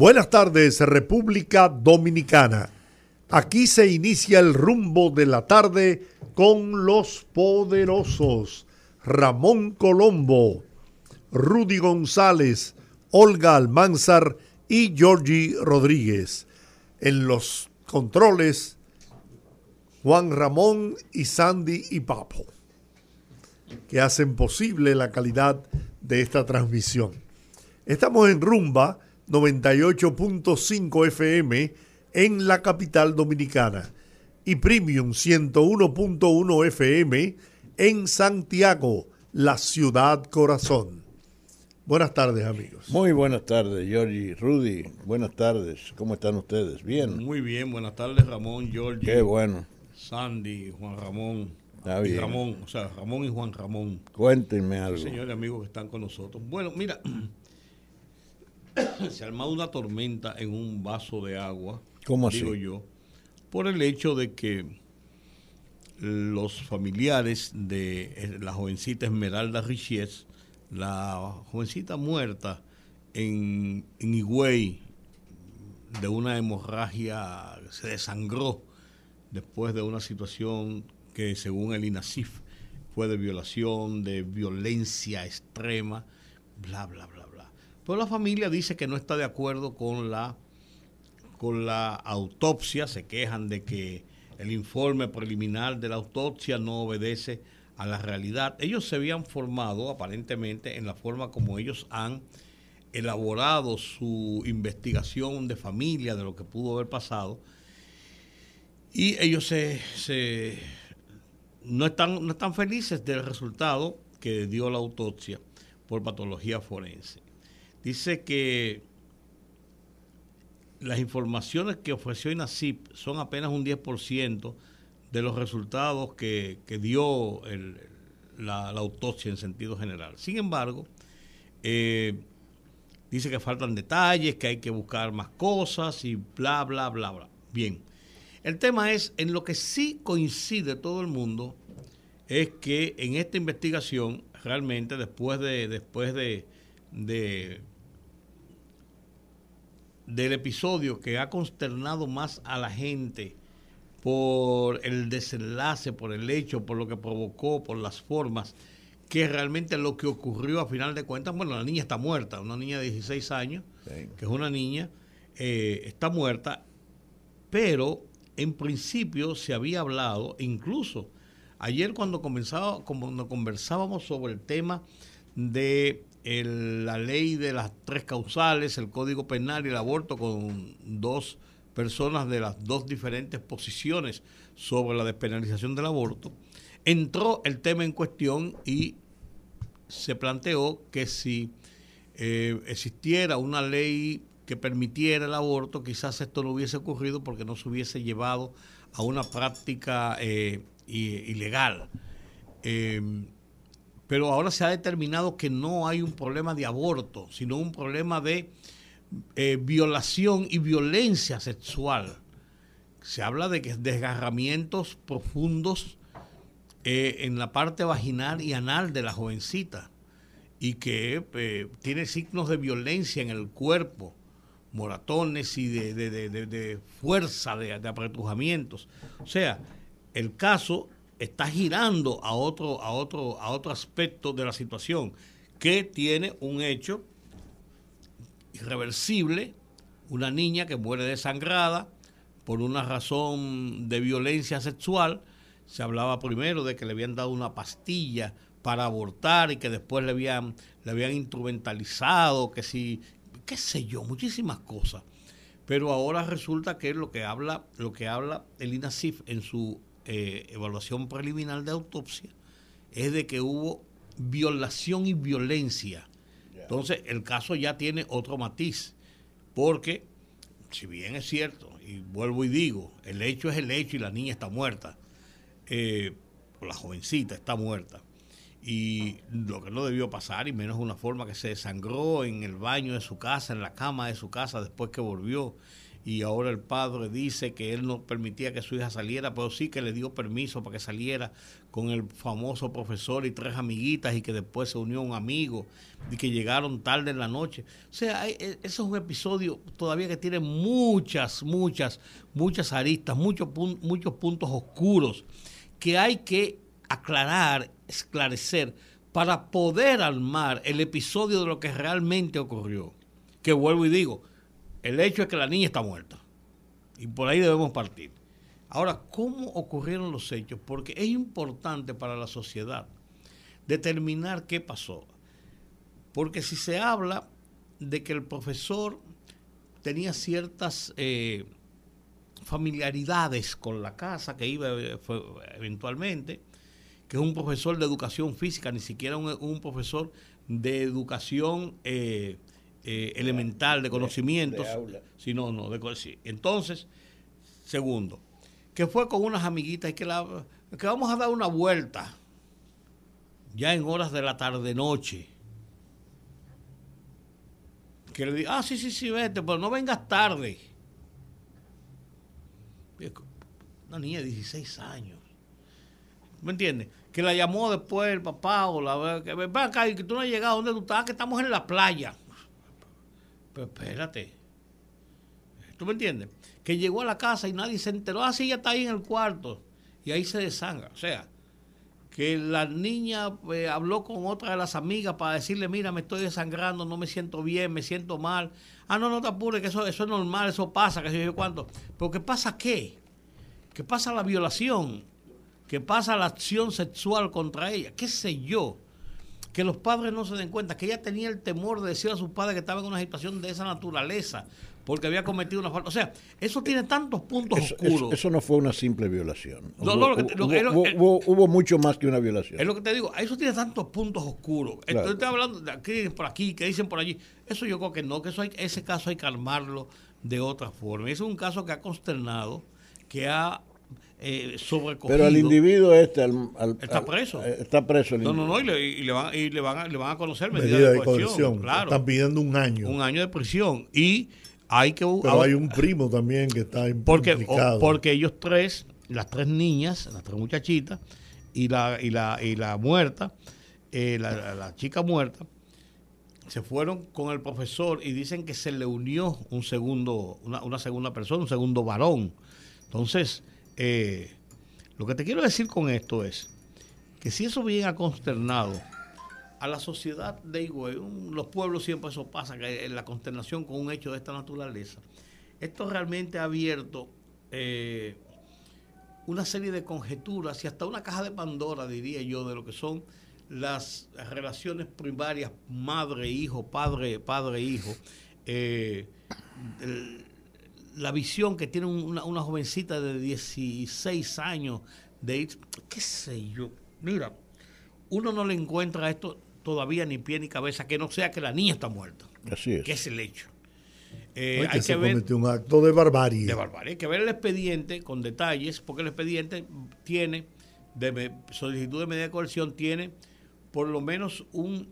Buenas tardes, República Dominicana. Aquí se inicia el rumbo de la tarde con los poderosos Ramón Colombo, Rudy González, Olga Almanzar y Georgie Rodríguez. En los controles, Juan Ramón y Sandy y Papo, que hacen posible la calidad de esta transmisión. Estamos en Rumba 98.5 FM en la capital dominicana y Premium 101.1 FM en Santiago, la ciudad corazón. Buenas tardes, amigos. Muy buenas tardes, Georgie, Rudy. Buenas tardes. ¿Cómo están ustedes? ¿Bien? Muy bien. Buenas tardes, Ramón, Georgie. Qué bueno. Sandy, Juan Ramón. Está y. Ramón, o sea, Ramón y Juan Ramón. Cuéntenme algo. Señores amigos que están con nosotros. Bueno, mira, se ha armado una tormenta en un vaso de agua. ¿Cómo así? Digo yo, por el hecho de que los familiares de eh, la jovencita Esmeralda Richies, la jovencita muerta en, en Higüey de una hemorragia, se desangró después de una situación que según el INASIF fue de violación, de violencia extrema, bla, bla. Pero la familia dice que no está de acuerdo con la, con la autopsia, se quejan de que el informe preliminar de la autopsia no obedece a la realidad. Ellos se habían formado aparentemente en la forma como ellos han elaborado su investigación de familia, de lo que pudo haber pasado, y ellos se, se- no, están, no están felices del resultado que dio la autopsia por patología forense. Dice que las informaciones que ofreció INACIP son apenas un 10% de los resultados que, que dio la, la autopsia en sentido general. Sin embargo, eh, dice que faltan detalles, que hay que buscar más cosas y bla, bla, bla, bla. Bien, el tema es, en lo que sí coincide todo el mundo, es que en esta investigación, realmente después de, después de, de- del episodio que ha consternado más a la gente por el desenlace, por el hecho, por lo que provocó, por las formas, que realmente lo que ocurrió a final de cuentas, bueno, la niña está muerta, una niña de 16 años, Sí. que es una niña, eh, está muerta, pero en principio se había hablado, incluso ayer cuando, comenzaba, cuando conversábamos sobre el tema de el- la ley de las tres causales, el código penal y el aborto con dos personas de las dos diferentes posiciones sobre la despenalización del aborto, entró el tema en cuestión y se planteó que si eh, existiera una ley que permitiera el aborto, quizás esto no hubiese ocurrido porque no se hubiese llevado a una práctica eh, ilegal. Eh, pero ahora se ha determinado que no hay un problema de aborto, sino un problema de eh, violación y violencia sexual. Se habla de que desgarramientos profundos eh, en la parte vaginal y anal de la jovencita y que eh, tiene signos de violencia en el cuerpo, moratones y de, fuerza, de apretujamientos. O sea, el caso está girando a otro, a otro, a otro aspecto de la situación, que tiene un hecho irreversible, una niña que muere desangrada por una razón de violencia sexual. Se hablaba primero de que le habían dado una pastilla para abortar y que después le habían, le habían instrumentalizado, que si, qué sé yo, muchísimas cosas. Pero ahora resulta que lo que habla, lo que habla el INASIF en su eh, evaluación preliminar de autopsia es de que hubo violación y violencia. Entonces, el caso ya tiene otro matiz, porque si bien es cierto, y vuelvo y digo, el hecho es el hecho y la niña está muerta, eh, la jovencita está muerta, y lo que no debió pasar, y menos una forma que se desangró en el baño de su casa, en la cama de su casa después que volvió, y ahora el padre dice que él no permitía que su hija saliera, pero sí que le dio permiso para que saliera con el famoso profesor y tres amiguitas y que después se unió un amigo y que llegaron tarde en la noche. O sea, e, eso es un episodio todavía que tiene muchas, muchas, muchas aristas, muchos, muchos puntos oscuros que hay que aclarar, esclarecer para poder armar el episodio de lo que realmente ocurrió. Que vuelvo y digo, el hecho es que la niña está muerta. Y por ahí debemos partir. Ahora, ¿cómo ocurrieron los hechos? Porque es importante para la sociedad determinar qué pasó. Porque si se habla de que el profesor tenía ciertas eh, familiaridades con la casa que iba eh, eventualmente, que es un profesor de educación física, ni siquiera un, profesor de educación eh, eh, elemental de conocimientos. De, no, no, de, sí. Entonces, segundo, que fue con unas amiguitas y que, la, que vamos a dar una vuelta ya en horas de la tarde-noche. Que le diga, ah, sí, sí, sí, vete, pero no vengas tarde. Una niña de 16 años. ¿Me entiendes? Que la llamó después el papá o la... Que ven acá y que tú no has llegado donde tú estás, que estamos en la playa. Espérate. ¿Tú me entiendes? Que llegó a la casa y nadie se enteró. Ah, sí, ya está ahí en el cuarto. Y ahí se desangra. O sea, que la niña eh, habló con otra de las amigas para decirle, mira, me estoy desangrando, no me siento bien, me siento mal. Ah, no, no te apures, que eso, eso es normal, eso pasa, que sé yo cuánto. Pero ¿qué pasa qué? ¿Qué pasa la violación? ¿Qué pasa la acción sexual contra ella? ¿Qué sé yo? Que los padres no se den cuenta, que ella tenía el temor de decir a sus padres que estaba en una situación de esa naturaleza, porque había cometido una falta. O sea, eso tiene tantos puntos oscuros. Eso, no fue una simple violación. hubo, mucho más que una violación. Es lo que te digo, eso tiene tantos puntos oscuros. Entonces, estoy hablando de aquí por aquí, que dicen por allí. Eso yo creo que no, que eso hay, ese caso hay que armarlo de otra forma. Ese es un caso que ha consternado, que ha eh, Pero el individuo este está preso. Está preso. no, no, no, y le, y le, van, y le, van, a, le van a conocer medidas de, coerción. Claro. Están pidiendo un año. Un año de prisión. Y hay que. Pero hay un primo también que está porque, implicado. porque ellos tres, las tres niñas, las tres muchachitas, y la, y la, y la muerta, eh, la, la chica muerta, se fueron con el profesor y dicen que se le unió un segundo, una, una segunda persona, un segundo varón. Entonces, eh, lo que te quiero decir con esto es que si eso viene a consternado a la sociedad de Higüey, los pueblos siempre eso pasa, la consternación con un hecho de esta naturaleza, esto realmente ha abierto eh, una serie de conjeturas y hasta una caja de Pandora, diría yo, de lo que son las relaciones primarias madre-hijo, padre-padre-hijo. padre hijo eh, la visión que tiene una, una, jovencita de 16 años, de qué sé yo, mira, uno no le encuentra esto todavía ni pie ni cabeza, que no sea que la niña está muerta. Así es. Que es el hecho. Eh, hay que, ver, un acto de barbarie. De barbarie. Hay que ver el expediente con detalles, porque el expediente tiene, de solicitud de medida de coerción, tiene por lo menos un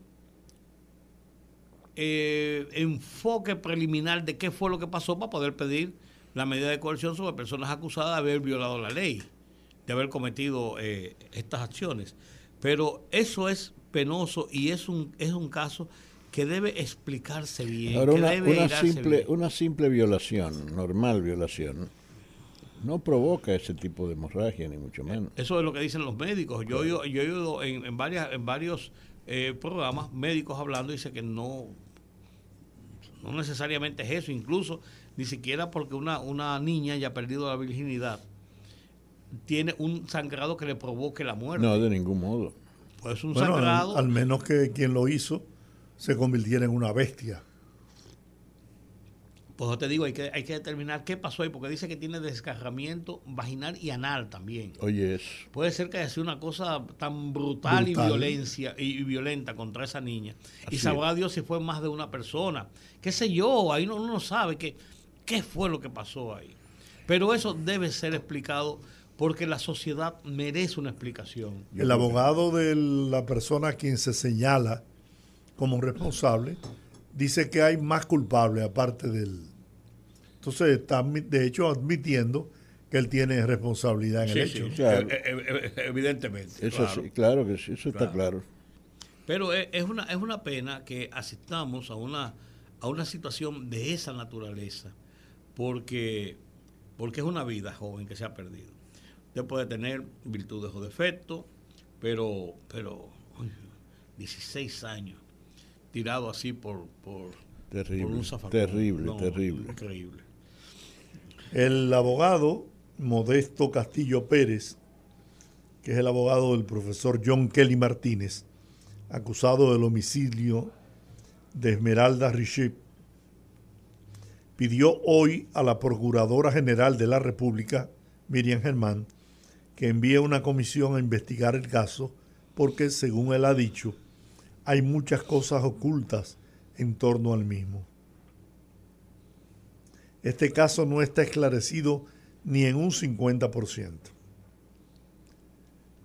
eh, enfoque preliminar de qué fue lo que pasó para poder pedir la medida de coerción sobre personas acusadas de haber violado la ley, de haber cometido eh, estas acciones. Pero eso es penoso y es un, es un caso que debe explicarse bien. una, simple, una simple violación, normal violación, no provoca ese tipo de hemorragia, ni mucho menos. Eso es lo que dicen los médicos. Yo, yo, he oído en, en, varias, en varios eh, programas médicos hablando, dice que no no necesariamente es eso, incluso ni siquiera porque una, una niña haya perdido la virginidad tiene un sangrado que le provoque la muerte. No, de ningún modo. Pues un sangrado. Al, menos que quien lo hizo se convirtiera en una bestia. Pues yo te digo, hay que, hay que determinar qué pasó ahí, porque dice que tiene desgarramiento vaginal y anal también. Oye, eso. Puede ser que haya sido una cosa tan brutal, y violencia y, violenta contra esa niña. y sabrá Dios si fue más de una persona. Qué sé yo, ahí uno no sabe que, qué fue lo que pasó ahí. Pero eso debe ser explicado porque la sociedad merece una explicación. El abogado de la persona a quien se señala como responsable dice que hay más culpables aparte del... Entonces está de hecho admitiendo que él tiene responsabilidad en el hecho. claro. E, e, e, evidentemente. Eso claro. Sí, claro que sí, eso está claro. Pero es una, es una pena que asistamos a una, a una situación de esa naturaleza, porque, porque es una vida joven que se ha perdido. Usted puede tener virtudes o defectos, pero, pero 16 años tirado así por, por, terrible, un zafacón. Terrible, terrible. Increíble. El abogado Modesto Castillo Pérez, que es el abogado del profesor John Kelly Martínez, acusado del homicidio de Esmeralda Richip, pidió hoy a la Procuradora General de la República, Miriam Germán, que envíe una comisión a investigar el caso porque, según él ha dicho, hay muchas cosas ocultas en torno al mismo. Este caso no está esclarecido ni en un 50%.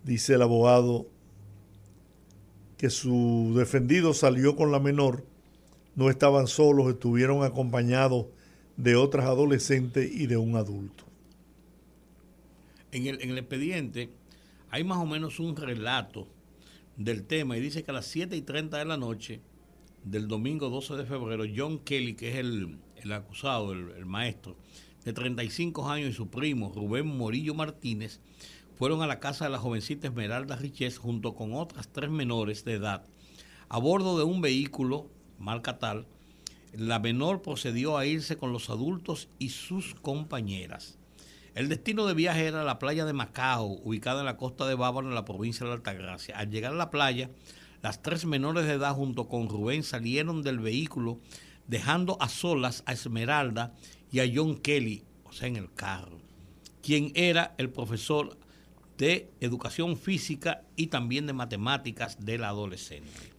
Dice el abogado que su defendido salió con la menor, no estaban solos, estuvieron acompañados de otras adolescentes y de un adulto. En el, en el expediente hay más o menos un relato del tema y dice que a las 7 y 30 de la noche del domingo 12 de febrero, John Kelly, que es el, acusado, el, maestro, de 35 años y su primo Rubén Morillo Martínez, fueron a la casa de la jovencita Esmeralda Richez junto con otras tres menores de edad. A bordo de un vehículo, marca tal, la menor procedió a irse con los adultos y sus compañeras. El destino de viaje era la playa de Macao, ubicada en la costa de Bávaro, en la provincia de Altagracia. Al llegar a la playa, las tres menores de edad junto con Rubén salieron del vehículo, dejando a solas a Esmeralda y a John Kelly, o sea, en el carro, quien era el profesor de educación física y también de matemáticas de la adolescente.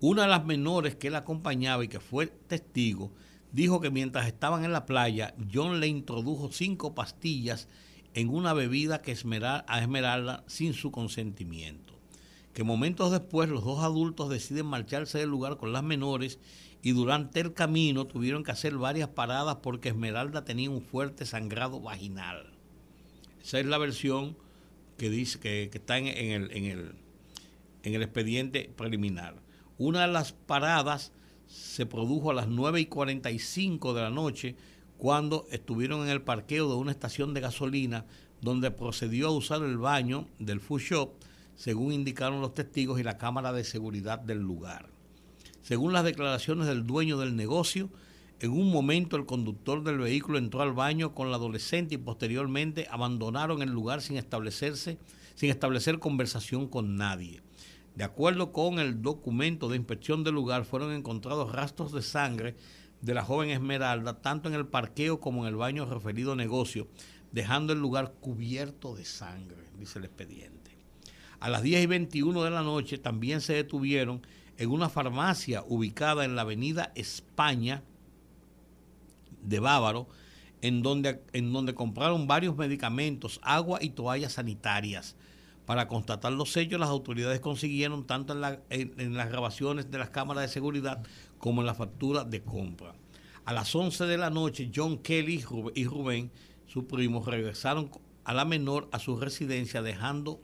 Una de las menores que la acompañaba y que fue testigo dijo que mientras estaban en la playa, John le introdujo cinco pastillas en una bebida que a Esmeralda sin su consentimiento. Que momentos después los dos adultos deciden marcharse del lugar con las menores y durante el camino tuvieron que hacer varias paradas porque Esmeralda tenía un fuerte sangrado vaginal. Esa es la versión que dice que, está en, el, en, el, en el expediente preliminar. Una de las paradas se produjo a las 9 y 45 de la noche cuando estuvieron en el parqueo de una estación de gasolina donde procedió a usar el baño del food shop, según indicaron los testigos y la cámara de seguridad del lugar. Según las declaraciones del dueño del negocio, en un momento el conductor del vehículo entró al baño con la adolescente y posteriormente abandonaron el lugar sin establecerse, sin establecer conversación con nadie. De acuerdo con el documento de inspección del lugar, fueron encontrados rastros de sangre de la joven Esmeralda, tanto en el parqueo como en el baño referido negocio, dejando el lugar cubierto de sangre, dice el expediente. A las 10 y 21 de la noche también se detuvieron en una farmacia ubicada en la avenida España de Bávaro, en donde, en donde compraron varios medicamentos, agua y toallas sanitarias. Para constatar los sellos, las autoridades consiguieron tanto en, las grabaciones de las cámaras de seguridad como en la factura de compra. A las 11 de la noche, John Kelly y Rubén, su primo, regresaron a la menor a su residencia, dejando,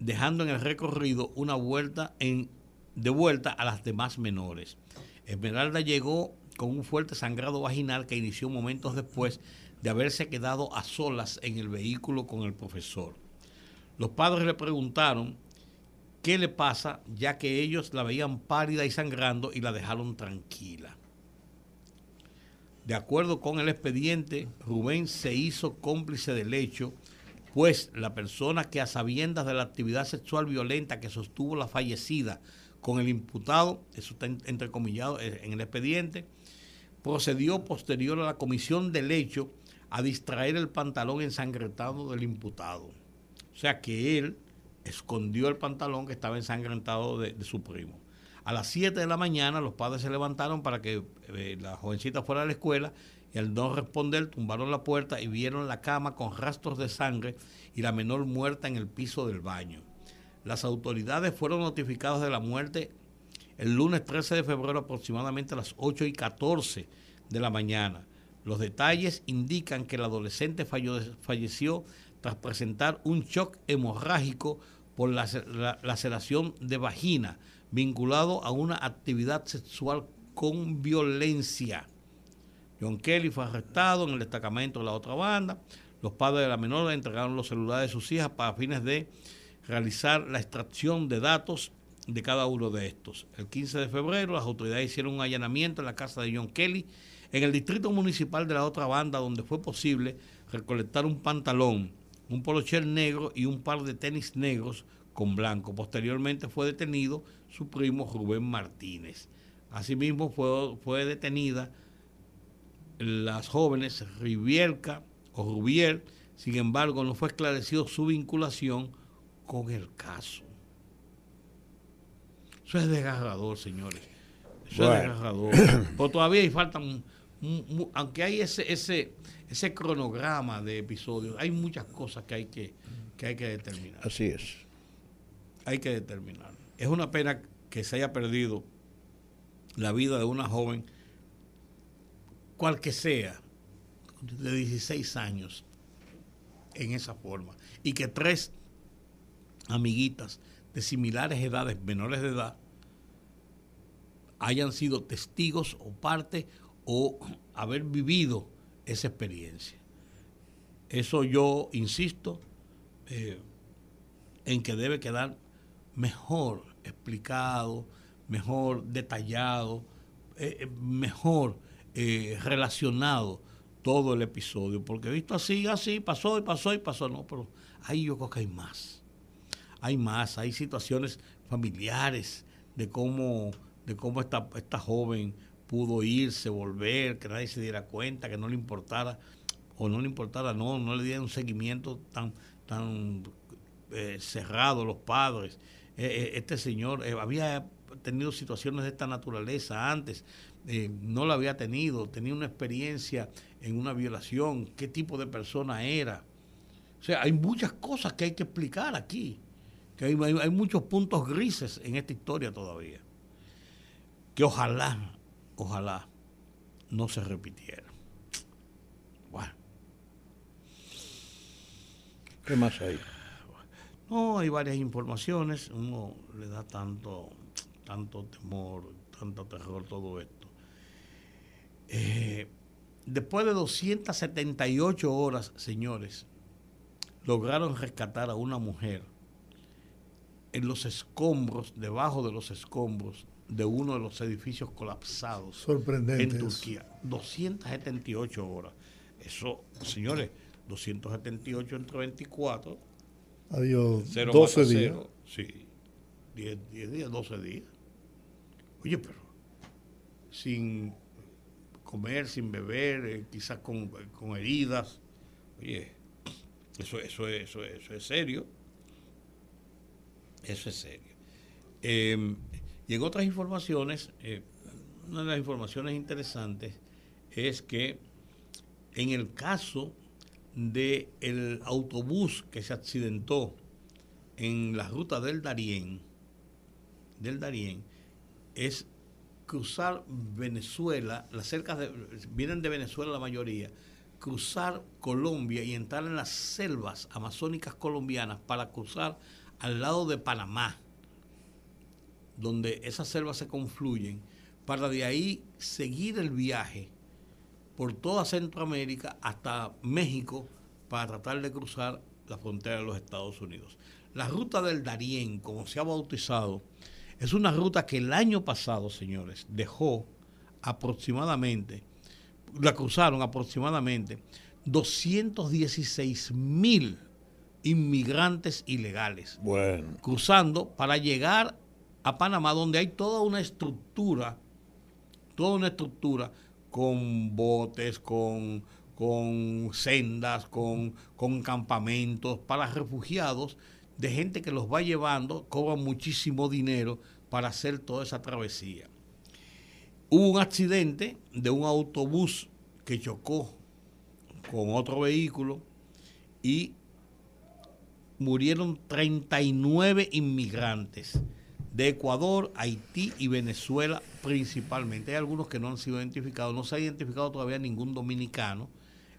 dejando en el recorrido una vuelta en, de vuelta a las demás menores. Esmeralda llegó con un fuerte sangrado vaginal que inició momentos después de haberse quedado a solas en el vehículo con el profesor. Los padres le preguntaron qué le pasa, ya que ellos la veían pálida y sangrando y la dejaron tranquila. De acuerdo con el expediente, Rubén se hizo cómplice del hecho, pues la persona que a sabiendas de la actividad sexual violenta que sostuvo la fallecida con el imputado, eso está entrecomillado en el expediente, procedió posterior a la comisión del hecho a distraer el pantalón ensangrentado del imputado. O sea que él escondió el pantalón que estaba ensangrentado de, su primo. A las 7 de la mañana los padres se levantaron para que eh, la jovencita fuera a la escuela y al no responder tumbaron la puerta y vieron la cama con rastros de sangre y la menor muerta en el piso del baño. Las autoridades fueron notificadas de la muerte el lunes 13 de febrero aproximadamente a las 8 y 14 de la mañana. Los detalles indican que el adolescente falleció tras presentar un shock hemorrágico por la, laceración de vagina vinculado a una actividad sexual con violencia. John Kelly fue arrestado en el destacamento de la otra banda. Los padres de la menor entregaron los celulares de sus hijas para fines de realizar la extracción de datos de cada uno de estos. El 15 de febrero las autoridades hicieron un allanamiento en la casa de John Kelly en el distrito municipal de la otra banda donde fue posible recolectar un pantalón, un polocher negro y un par de tenis negros con blanco. Posteriormente fue detenido su primo Rubén Martínez. Asimismo fue, fue detenida las jóvenes Rivierca o Rubier, sin embargo no fue esclarecido su vinculación con el caso. Eso es desgarrador, señores. Eso es desgarrador. Pero todavía hay faltan, aunque hay ese, ese, ese cronograma de episodios, hay muchas cosas que hay que, que hay que determinar. Así es. Hay que determinar. Es una pena que se haya perdido la vida de una joven, cual que sea, de 16 años, en esa forma. Y que tres amiguitas de similares edades, menores de edad, hayan sido testigos o parte o haber vivido esa experiencia. Eso yo insisto eh, en que debe quedar mejor explicado, mejor detallado, eh, eh, mejor relacionado todo el episodio, porque visto así, así, pasó y pasó y pasó, no, pero ahí yo creo que hay más hay más, hay situaciones familiares de cómo, de cómo esta, esta joven pudo irse, volver, que nadie se diera cuenta, que no le importara, o no le importara, no, no le dieron un seguimiento tan, tan eh, cerrado los padres. Eh, eh, este señor había tenido situaciones de esta naturaleza antes, no la había tenido, tenía una experiencia en una violación, qué tipo de persona era. O sea, hay muchas cosas que hay que explicar aquí que hay, muchos puntos grises en esta historia todavía, que ojalá, ojalá no se repitiera. Bueno. ¿Qué más hay? No, hay varias informaciones, uno le da tanto, tanto temor, tanto terror todo esto. Eh, después de 278 horas, señores, lograron rescatar a una mujer en los escombros, debajo de los escombros de uno de los edificios colapsados Sorprendente en Turquía. 278 horas. Eso, señores, 278 entre 24. Adiós. 12 días. Sí. 10, días, 12 días. Oye, pero sin comer, sin beber, eh, quizás con, con, heridas. Oye, eso, eso, eso, eso es serio. Eso es serio. Em, y en otras informaciones, eh, una de las informaciones interesantes es que en el caso del el autobús que se accidentó en la ruta del Darién, del Darién, es cruzar Venezuela, las cercas de, vienen de Venezuela la mayoría, cruzar Colombia y entrar en las selvas amazónicas colombianas para cruzar al lado de Panamá, donde esas selvas se confluyen, para de ahí seguir el viaje por toda Centroamérica hasta México para tratar de cruzar la frontera de los Estados Unidos. La ruta del Darién, como se ha bautizado, es una ruta que el año pasado, señores, dejó aproximadamente, la cruzaron aproximadamente 216 mil inmigrantes ilegales. Bueno. Cruzando para llegar a Panamá, donde hay toda una estructura, toda una estructura con botes, con, con sendas, con, con campamentos para refugiados, de gente que los va llevando, cobra muchísimo dinero para hacer toda esa travesía. Hubo un accidente de un autobús que chocó con otro vehículo y murieron 39 inmigrantes de Ecuador, Haití y Venezuela principalmente. Hay algunos que no han sido identificados, no se ha identificado todavía ningún dominicano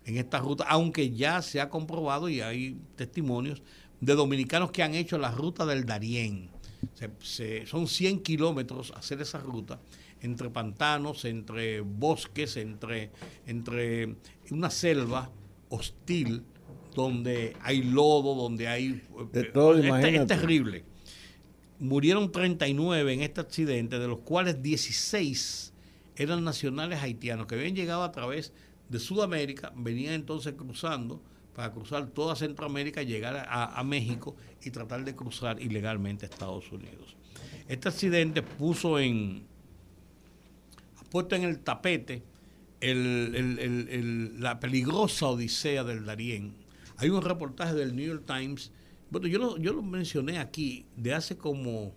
en esta ruta, aunque ya se ha comprobado y hay testimonios de dominicanos que han hecho la ruta del Darién. son 100 kilómetros hacer esa ruta entre pantanos, entre bosques, entre, entre una selva hostil donde hay lodo, donde hay... De todo, es, terrible. Murieron 39 en este accidente, de los cuales 16 eran nacionales haitianos que habían llegado a través de Sudamérica, venían entonces cruzando para cruzar toda Centroamérica, llegar a, México y tratar de cruzar ilegalmente a Estados Unidos. Este accidente puso en, puesto en el tapete la peligrosa odisea del Darién. Hay un reportaje del New York Times, bueno, yo lo, yo lo mencioné aquí de hace como,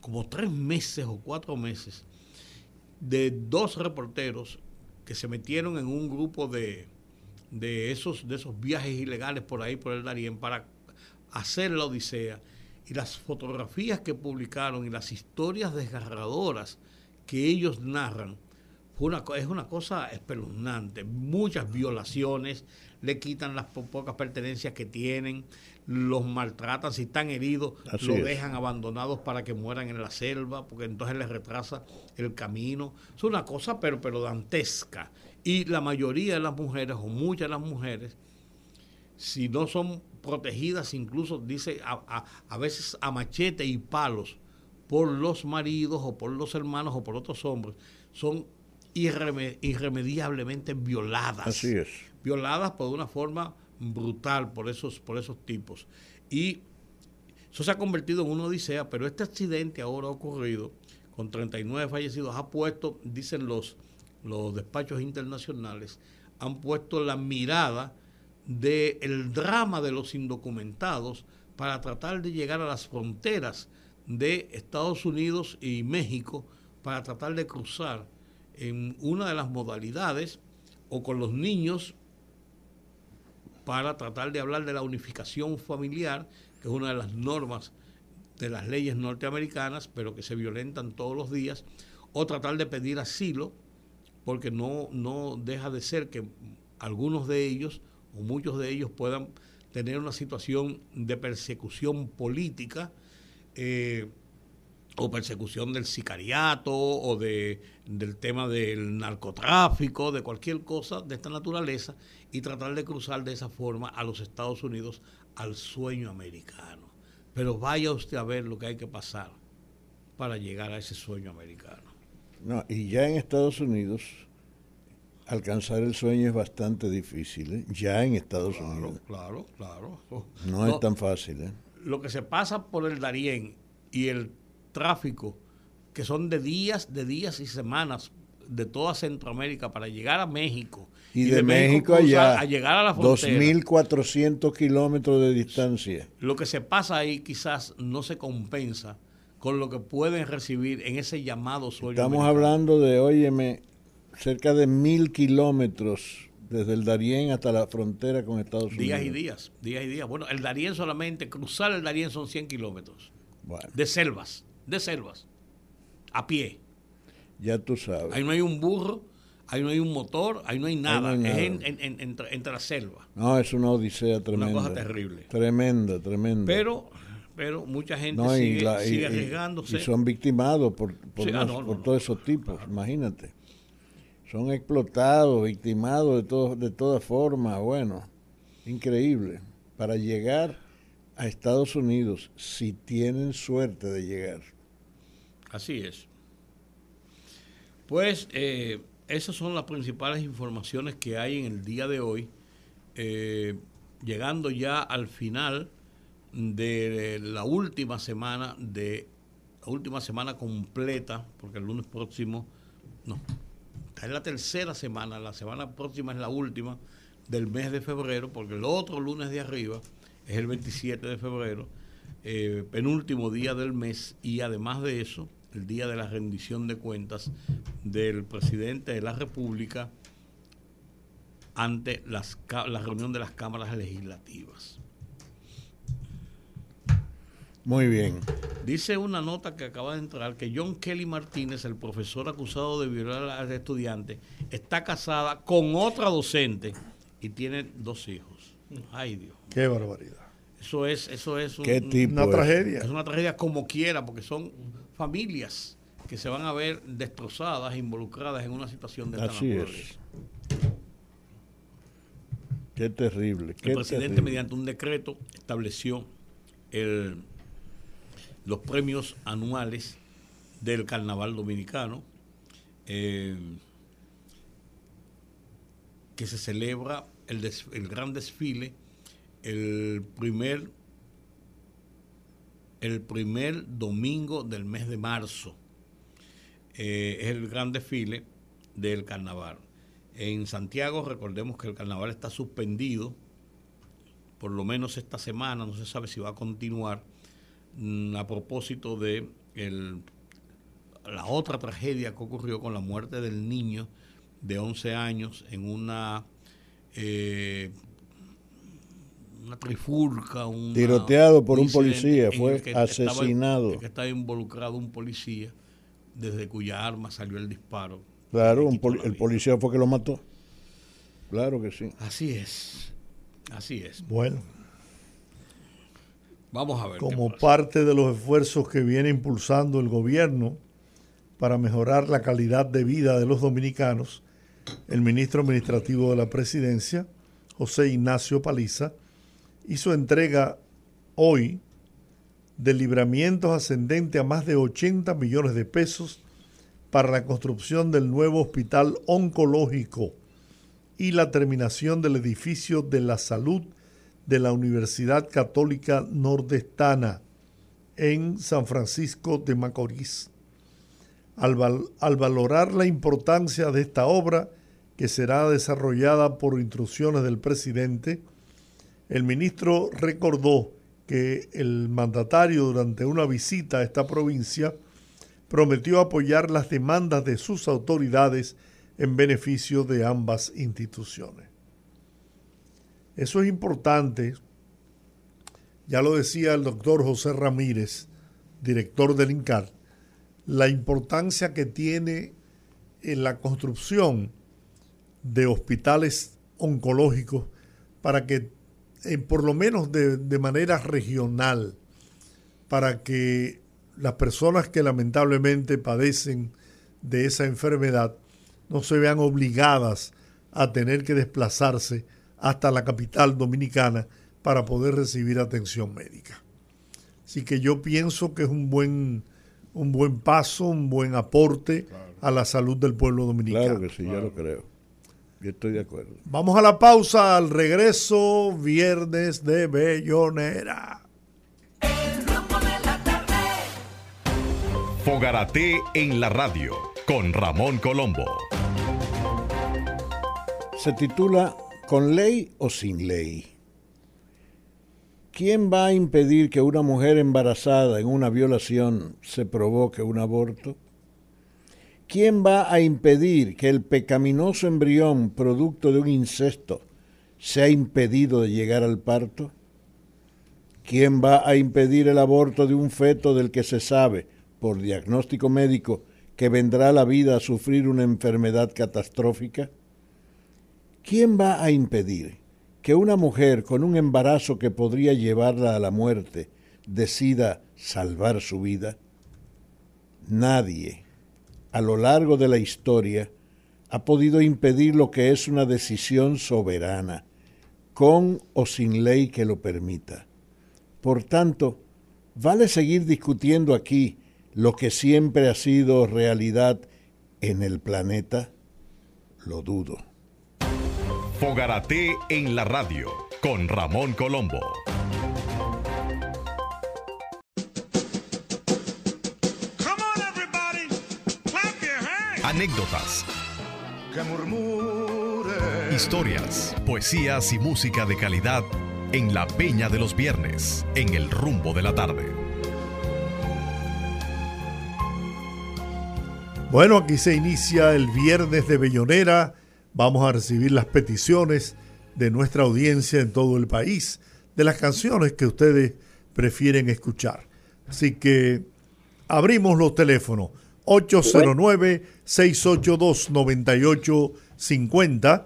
como tres meses o cuatro meses, de dos reporteros que se metieron en un grupo de, de, esos, de esos viajes ilegales por ahí, por el Darién, para hacer la odisea. Y las fotografías que publicaron y las historias desgarradoras que ellos narran es una cosa espeluznante. Muchas violaciones, le quitan las pocas pertenencias que tienen, los maltratan, si están heridos, lo dejan abandonados para que mueran en la selva, porque entonces les retrasa el camino. Es una cosa pero, pero dantesca. Y la mayoría de las mujeres, o muchas de las mujeres, si no son protegidas, incluso dice a, a veces a machete y palos, por los maridos o por los hermanos o por otros hombres, son irremediablemente violadas. Así es. Violadas por una forma brutal por esos, por esos tipos. Y eso se ha convertido en una odisea, pero este accidente ahora ocurrido con 39 fallecidos, ha puesto, dicen los, los despachos internacionales, han puesto la mirada del drama de los indocumentados para tratar de llegar a las fronteras de Estados Unidos y México para tratar de cruzar en una de las modalidades o con los niños para tratar de hablar de la unificación familiar, que es una de las normas de las leyes norteamericanas, pero que se violentan todos los días, o tratar de pedir asilo, porque no, no deja de ser que algunos de ellos o muchos de ellos puedan tener una situación de persecución política eh, o persecución del sicariato o de, del tema del narcotráfico, de cualquier cosa de esta naturaleza y tratar de cruzar de esa forma a los Estados Unidos al sueño americano. Pero vaya usted a ver lo que hay que pasar para llegar a ese sueño americano. No, y ya en Estados Unidos alcanzar el sueño es bastante difícil, ¿eh? ya en Estados Unidos. Claro, claro. No, es tan fácil. ¿eh? lo que se pasa por el Darién y el tráfico, que son de días, de días y semanas de toda Centroamérica para llegar a México. Y, de, México, allá, a llegar a la frontera. 2.400 kilómetros de distancia. Lo que se pasa ahí quizás no se compensa con lo que pueden recibir en ese llamado sueño. Estamos hablando de, óyeme, cerca de mil kilómetros desde el Darién hasta la frontera con Estados Unidos. Días y días, días y días. Bueno, el Darién solamente, cruzar el Darién son 100 kilómetros. De selvas, de selvas, a pie. Ya tú sabes. Ahí no hay un burro, ahí no hay un motor, ahí no hay nada. Es en, entre, la selva. No, es una odisea tremenda. Una cosa terrible. Tremenda, tremenda. Pero pero mucha gente sigue, arriesgándose. Y son victimados por, por, ah, por todos esos tipos, imagínate son explotados, victimados de, todo, de todas formas. Bueno, increíble. Para llegar a Estados Unidos, si tienen suerte de llegar. Así es. Pues eh, esas son las principales informaciones que hay en el día de hoy, eh, llegando ya al final de la última semana de la última semana completa, porque el lunes próximo, no, es la tercera semana, la semana próxima es la última del mes de febrero, porque el otro lunes de arriba es el 27 de febrero, eh, penúltimo día del mes, y además de eso, el día de la rendición de cuentas del presidente de la República ante las, la reunión de las cámaras legislativas. Muy bien. Dice una nota que acaba de entrar que John Kelly Martínez, el profesor acusado de violar a estudiante, está casada con otra docente y tiene dos hijos. Ay Dios. Qué barbaridad. Eso es, eso es una tragedia. Es una tragedia como quiera, porque son familias que se van a ver destrozadas, involucradas en una situación de Así es. Qué terrible. el presidente, mediante un decreto, estableció el, los premios anuales del carnaval dominicano, eh, que se celebra el, el gran desfile el primer el primer domingo del mes de marzo. Eh, es el gran desfile del carnaval. En Santiago recordemos que el carnaval está suspendido, por lo menos esta semana, no se sabe si va a continuar, mm, a propósito de la otra tragedia que ocurrió con la muerte del niño de 11 años en una eh, una trifulca, un tiroteado por un policía, fue asesinado. en que estaba involucrado un policía, desde cuya arma salió el disparo. Claro, el policía fue que lo mató. Claro que sí. Así es, así es. Bueno. Vamos a ver. Como parte de los esfuerzos que viene impulsando el gobierno para mejorar la calidad de vida de los dominicanos, el ministro administrativo de la presidencia, José Ignacio Paliza, hizo entrega hoy de libramientos ascendente a más de 80 millones de pesos para la construcción del nuevo hospital oncológico y la terminación del edificio de la salud de la Universidad Católica Nordestana en San Francisco de Macorís. Al, al, valorar la importancia de esta obra, que será desarrollada por instrucciones del presidente, el ministro recordó que el mandatario durante una visita a esta provincia prometió apoyar las demandas de sus autoridades en beneficio de ambas instituciones. Eso es importante, ya lo decía el doctor José Ramírez, director del INCAR, la importancia que tiene en la construcción de hospitales oncológicos para que eh, por lo menos de, manera regional, para que las personas que lamentablemente padecen de esa enfermedad no se vean obligadas a tener que desplazarse hasta la capital dominicana para poder recibir atención médica. Así que yo pienso que es un buen, un buen paso, un buen aporte a la salud del pueblo dominicano. Claro que sí, yo lo creo. Yo estoy de acuerdo. Vamos a la pausa, al regreso, viernes de Bellonera. Fogarate en la radio con Ramón Colombo. Se titula ¿Con ley o sin ley? ¿Quién va a impedir que una mujer embarazada en una violación se provoque un aborto? ¿Quién va a impedir que el pecaminoso embrión producto de un incesto sea impedido de llegar al parto? ¿Quién va a impedir el aborto de un feto del que se sabe, por diagnóstico médico, que vendrá a la vida a sufrir una enfermedad catastrófica? ¿Quién va a impedir que una mujer con un embarazo que podría llevarla a la muerte decida salvar su vida? Nadie a lo largo de la historia ha podido impedir lo que es una decisión soberana, con o sin ley que lo permita. Por tanto, ¿vale seguir discutiendo aquí lo que siempre ha sido realidad en el planeta? Lo dudo. Fogarate en la radio con Ramón Colombo. Anécdotas, historias, poesías y música de calidad en la Peña de los Viernes, en el rumbo de la tarde. Bueno, aquí se inicia el Viernes de Bellonera, Vamos a recibir las peticiones de nuestra audiencia en todo el país, de las canciones que ustedes prefieren escuchar. Así que abrimos los teléfonos 809-682-9850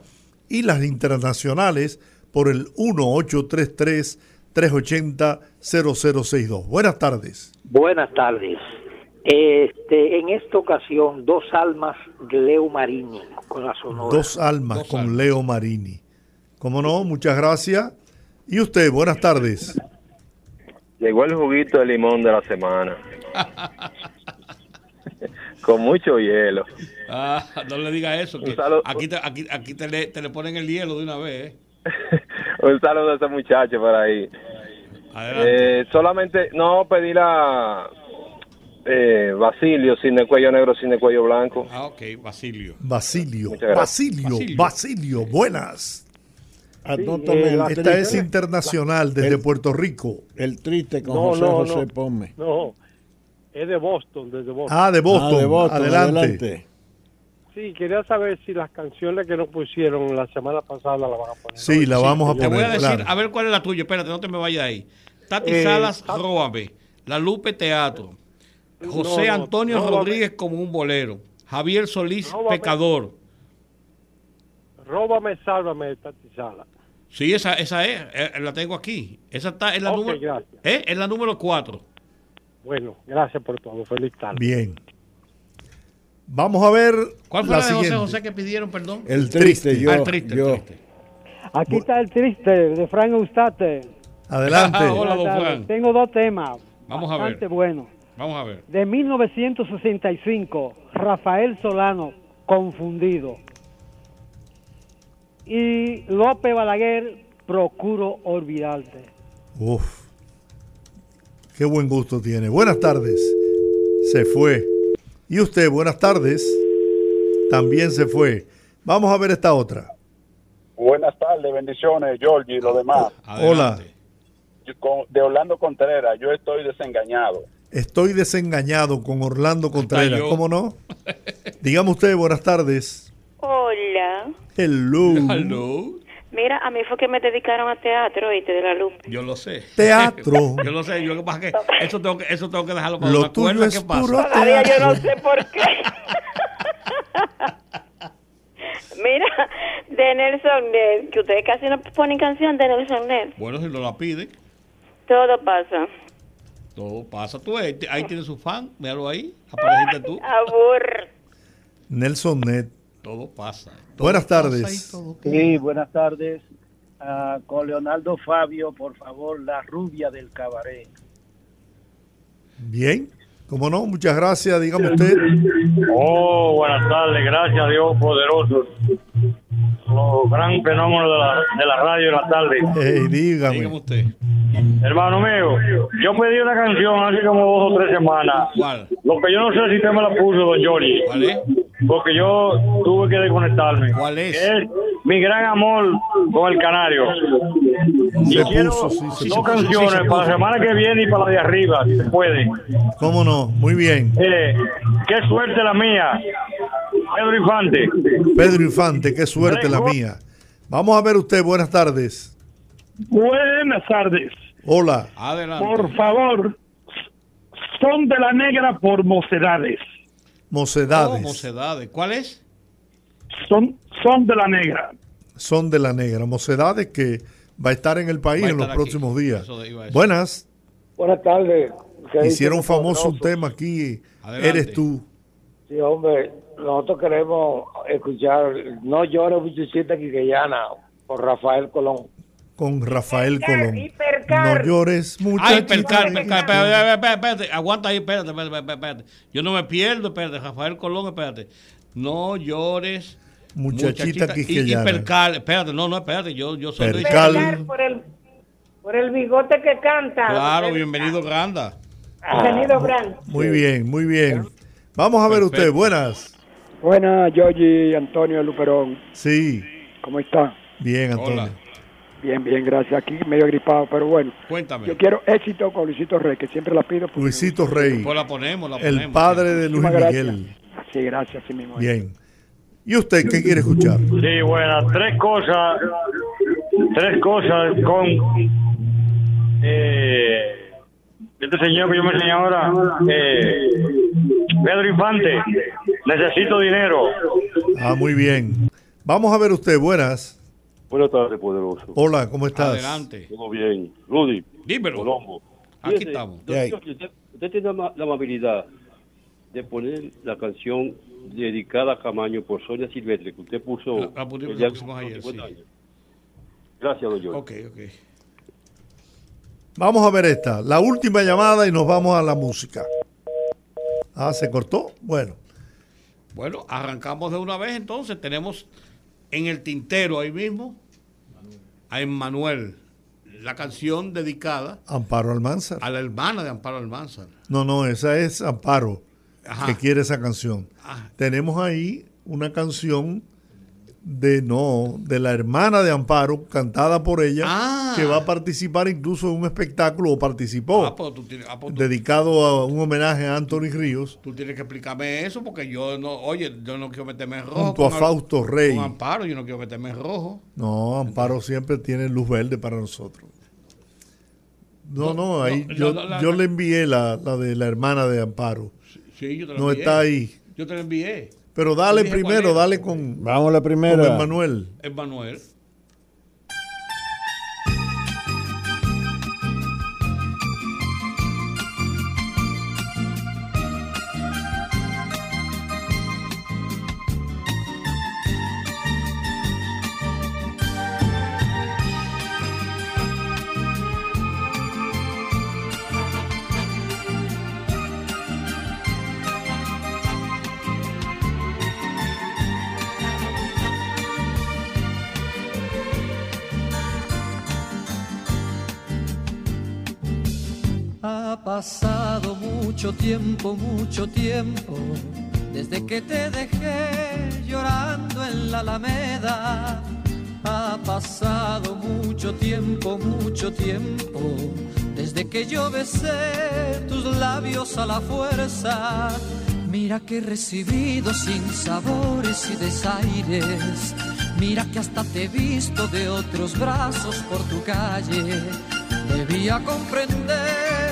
y las internacionales por el 1833-380-0062. Buenas tardes. Buenas tardes. Este, en esta ocasión, dos almas de Leo Marini con la sonora. Dos almas con Leo Marini. ¿Cómo no? Muchas gracias. ¿Y usted? Buenas tardes. Llegó el juguito de limón de la semana. con mucho hielo. Ah, no le diga eso, que aquí, te, aquí, aquí te, le, te le ponen el hielo de una vez. ¿eh? Un saludo a ese muchacho por ahí. Eh, solamente, no pedí la eh, Basilio, sin el cuello negro, sin el cuello blanco. Ah, ok, Basilio. Basilio, Basilio, Basilio, buenas. Eh, esta es internacional desde Puerto Rico. El triste con José José Pome. No, es de Boston, desde Boston. Ah, de Boston, ah, adelante. Sí, quería saber si las canciones que nos pusieron la semana pasada la van a poner. Sí, la vamos a poner. Te voy a decir, a ver cuál es la tuya. Espérate, no te me vayas ahí. Tati eh, Salas, Róbame. La Lupe Teatro. José Antonio Rodríguez como un bolero. Javier Solís, Pecador. Róbame, sálvame, Tati Salas. Sí, esa, esa es, eh, la tengo aquí. Esa está en la número, ¿eh? en la número 4. Bueno, gracias por todo. Feliz tarde. Bien. Vamos a ver. ¿Cuál fue la, de José José que pidieron, perdón? El triste, yo. Ah, el triste, yo. Aquí está el triste de Frank Eustate. Adelante. Hola, don Frank. Tengo dos temas. Vamos a ver. Bastante buenos. Vamos a ver. De 1965, Rafael Solano, Confundido. Y López Balaguer, Procuro Olvidarte. Uf. Qué buen gusto tiene. Buenas tardes. Se fue. Y usted, buenas tardes. También se fue. Vamos a ver esta otra. Buenas tardes, bendiciones, Georgie y los demás. Hola. De Orlando Contreras, yo estoy desengañado. Estoy desengañado con Orlando Contreras, ¿cómo no? Dígame usted, buenas tardes. Hola. Hello. Hello. Mira, a mí fue que me dedicaron a teatro, ¿viste? De la luz. Yo lo sé. Teatro. yo lo sé. Yo lo que eso tengo que, eso tengo que dejarlo para lo tuyo es qué pasa. Todavía yo no sé por qué. Mira, de Nelson Ned, que ustedes casi no ponen canción de Nelson Ned. Bueno, si no la piden. Todo pasa. Todo pasa. Tú ahí, ahí tienes su fan, míralo ahí. Apareciste tú. Abur. Nelson Ned. Todo pasa. Buenas tardes. sí, buenas tardes. Ah, con Leonardo Fabio, por favor, la rubia del cabaret. Bien, como no, muchas gracias, dígame usted. Oh, buenas tardes, gracias Dios poderoso. Oh, gran fenómeno de la, de la radio de la tarde. dígame. dígame usted. Hermano mío, yo pedí una canción hace como dos o tres semanas. ¿Cuál? Lo que yo no sé si usted me la puso, don Johnny. ¿Cuál es? Porque yo tuve que desconectarme. ¿Cuál es? Es mi gran amor con el canario. Se y quiero puso, sí, dos canciones para la semana que viene y para la de arriba, si se puede. ¿Cómo no? Muy bien. Eh, qué suerte la mía. Pedro Infante. Pedro Infante, qué suerte la mía. Vamos a ver usted, buenas tardes. Buenas tardes. Hola. Adelante. Por favor, son de la negra por mocedades. Mocedades. Oh, mocedades. ¿Cuál es? Son, son de la negra. Son de la negra. Mocedades que va a estar en el país en los próximos días. Buenas. Buenas tardes. Hicieron famoso un tema aquí. Eres tú. Sí, hombre. Nosotros queremos escuchar No llores, muchachita quillana por Rafael Colón con Rafael Colón. No llores, muchachita. Ay, espérate, espérate, aguanta ahí, espérate, espérate, espérate, Yo no me pierdo, espérate, Rafael Colón, espérate. No llores, muchachita, muchachita y, y percal, espérate, no, no, espérate, yo, yo soy percal. Por el, por el bigote que canta. Claro, bienvenido, Granda. Bienvenido, Granda. Muy bien, muy bien. Vamos a ver usted, buenas. Buenas, Yogi Antonio Luperón. Sí. ¿Cómo está? Bien, Antonio. Hola. Bien, bien, gracias. Aquí medio gripado, pero bueno. Cuéntame. Yo quiero éxito con Luisito Rey, que siempre la pido. Luisito Rey. Pues la ponemos, la ponemos. El padre de Luis Miguel. Sí, gracias, sí mismo. Bien. ¿Y usted qué quiere escuchar? Sí, bueno, tres cosas, tres cosas con eh, este señor que yo me enseñé ahora, eh, Pedro Infante, necesito dinero. Ah, muy bien. Vamos a ver usted, buenas. Buenas tardes, poderoso. Hola, ¿cómo estás? Adelante. Todo bien. Rudy. Dímelo. Colombo. Aquí Fíjese, estamos. usted, usted tiene la, la amabilidad de poner la canción dedicada a Camaño por Sonia Silvestre que usted puso. La- la pusimos- la ayer, 50 sí. años. Gracias, don George. Ok, ok. Vamos a ver esta, la última llamada y nos vamos a la música. Ah, ¿se cortó? Bueno, Bueno, arrancamos de una vez entonces. Tenemos en el tintero ahí mismo a Emmanuel, la canción dedicada Amparo Almanzar. a la hermana de Amparo Almanzar. No, no, esa es Amparo Ajá. que quiere esa canción. Tenemos ahí una canción de no, de la hermana de Amparo, cantada por ella, Ah. que va a participar incluso en un espectáculo o participó, Ah, pues tienes, ah, pues dedicado a un homenaje a Anthony Ríos. tú tienes que explicarme eso porque yo no, oye, yo no quiero meterme en rojo. Junto a Fausto Rey. Con Amparo, yo no quiero meterme en rojo. No, Amparo siempre tiene luz verde para nosotros. No, no, No, ahí no, yo, la- yo la- le envié la, la de la hermana de Amparo. Sí, yo te lo No envié. está ahí. Yo te lo envié. Pero dale primero, dale con, Vamos a la con primera. Emmanuel. Emmanuel. Tiempo, mucho tiempo, desde que te dejé llorando en la alameda. Ha pasado mucho tiempo, mucho tiempo, desde que yo besé tus labios a la fuerza. Mira que he recibido sin sabores y desaires. Mira que hasta te he visto de otros brazos por tu calle. Debía comprender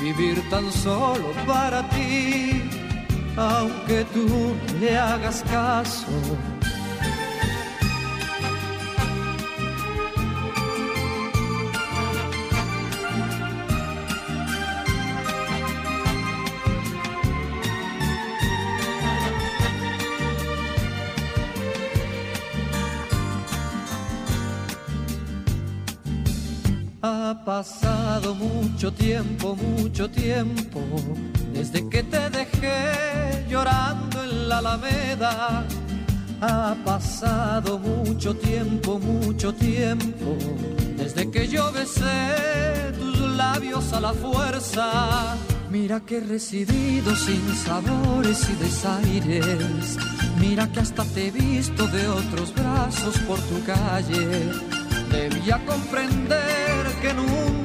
vivir tan solo para ti, aunque tú le hagas caso. Mucho tiempo, mucho tiempo, desde que te dejé llorando en la alameda. Ha pasado mucho tiempo, mucho tiempo, desde que yo besé tus labios a la fuerza. Mira que he recibido sin sabores y desaires. Mira que hasta te he visto de otros brazos por tu calle. Debía comprender que nunca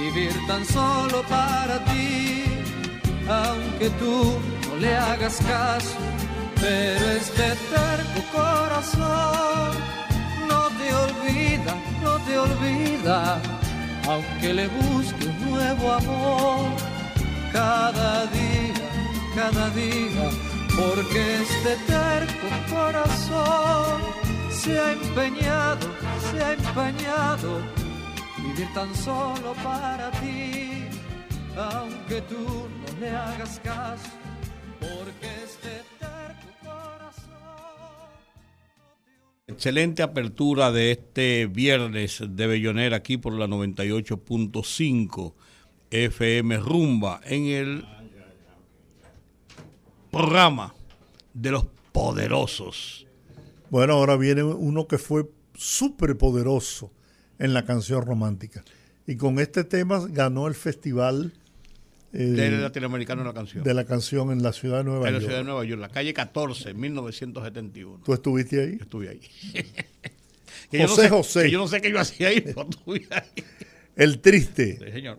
vivir tan solo para ti, aunque tú no le hagas caso, pero este terco corazón. No te olvida, no te olvida, aunque le busque un nuevo amor. Cada día, cada día, porque este terco corazón. Se ha empeñado, se ha empeñado vivir tan solo para ti, aunque tú no le hagas caso, porque este terco corazón. Excelente apertura de este viernes de Bellonera aquí por la 98.5 FM Rumba en el programa de los poderosos. Bueno, ahora viene uno que fue súper poderoso en la canción romántica. Y con este tema ganó el festival eh, del latinoamericano de la canción. De la canción en la ciudad de Nueva York. En la ciudad de Nueva York, la calle 14, 1971. ¿Tú estuviste ahí? Estuve ahí. José José. yo no sé qué yo hacía ahí, pero estuve ahí. El triste. Sí, señor.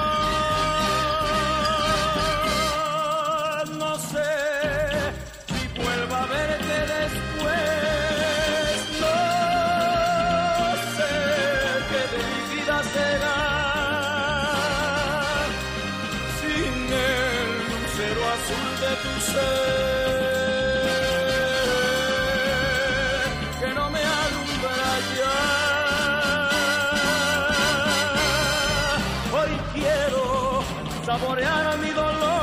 que no me alumbra ya. Hoy quiero saborear mi dolor.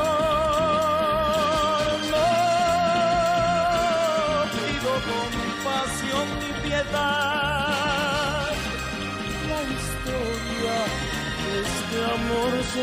No pido compasión ni piedad. La historia de este amor se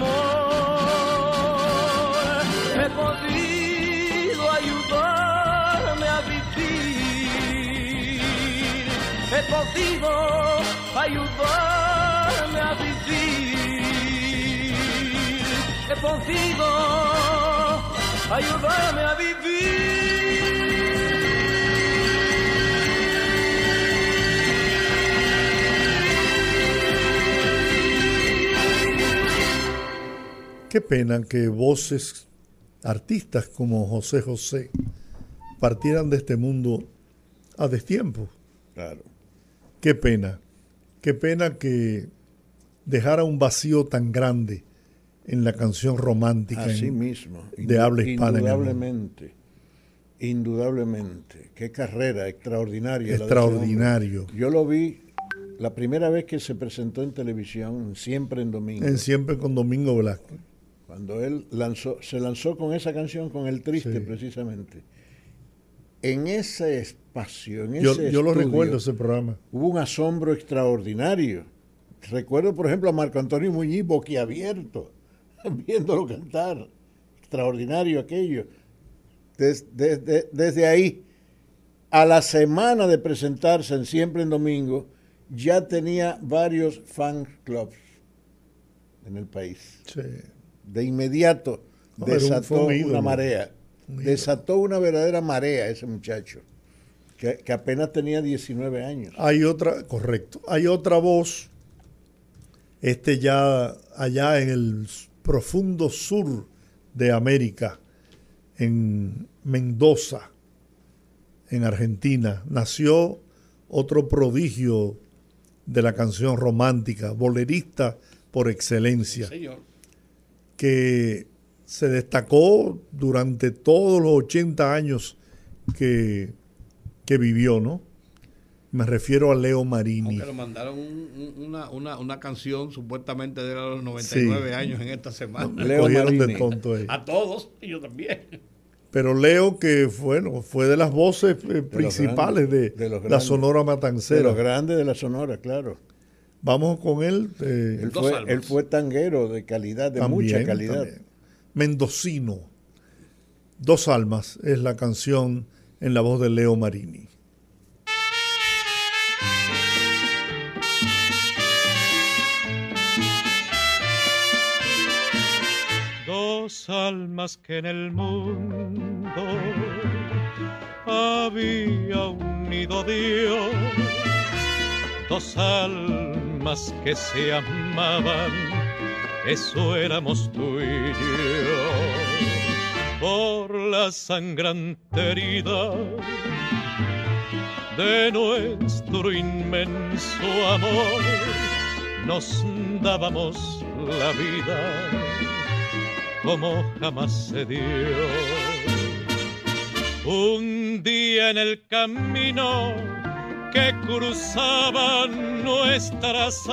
amor, he podido ayudarme a vivir. He podido ayudarme a vivir he podido ayudarme a vivir. Qué pena que voces, artistas como José José, partieran de este mundo a destiempo. Claro. Qué pena. Qué pena que dejara un vacío tan grande en la canción romántica Así mismo. de habla hispana. Indudablemente. Indudablemente. Qué carrera extraordinaria. Extraordinario. Yo lo vi la primera vez que se presentó en televisión, siempre en domingo. En siempre con Domingo Velázquez. Cuando él lanzó, se lanzó con esa canción, con El Triste, precisamente. En ese espacio, en yo, ese Yo lo recuerdo ese programa. Hubo un asombro extraordinario. Recuerdo, por ejemplo, a Marco Antonio Muñiz boquiabierto, viéndolo cantar. Extraordinario aquello. Desde, desde ahí, a la semana de presentarse en Siempre en Domingo, ya tenía varios fan clubs en el país. Sí. De inmediato desató una marea. Desató una verdadera marea ese muchacho, que, que, apenas tenía 19 años. Hay otra, correcto, hay otra voz, este ya allá en el profundo sur de América, en Mendoza, en Argentina, nació otro prodigio de la canción romántica, bolerista por excelencia, que se destacó durante todos los 80 años que, que vivió, ¿no? Me refiero a Leo Marini. Aunque le mandaron una, canción supuestamente de los 99 años en esta semana. Leo de tonto ahí. A todos, y yo también. Pero Leo, que bueno, fue de las voces eh, principales de, la Sonora Matancera. De los grandes de la Sonora, claro. Vamos con él. Eh, él, fue, él, fue, tanguero de calidad, de mucha calidad. Mendocino. Dos almas es la canción en la voz de Leo Marini. Dos almas que en el mundo había unido Dios. Dos almas que se amaban eso éramos tú y yo. Por la sangrante herida de nuestro inmenso amor, nos dábamos la vida como jamás se dio. Un día en el camino que cruzaban nuestras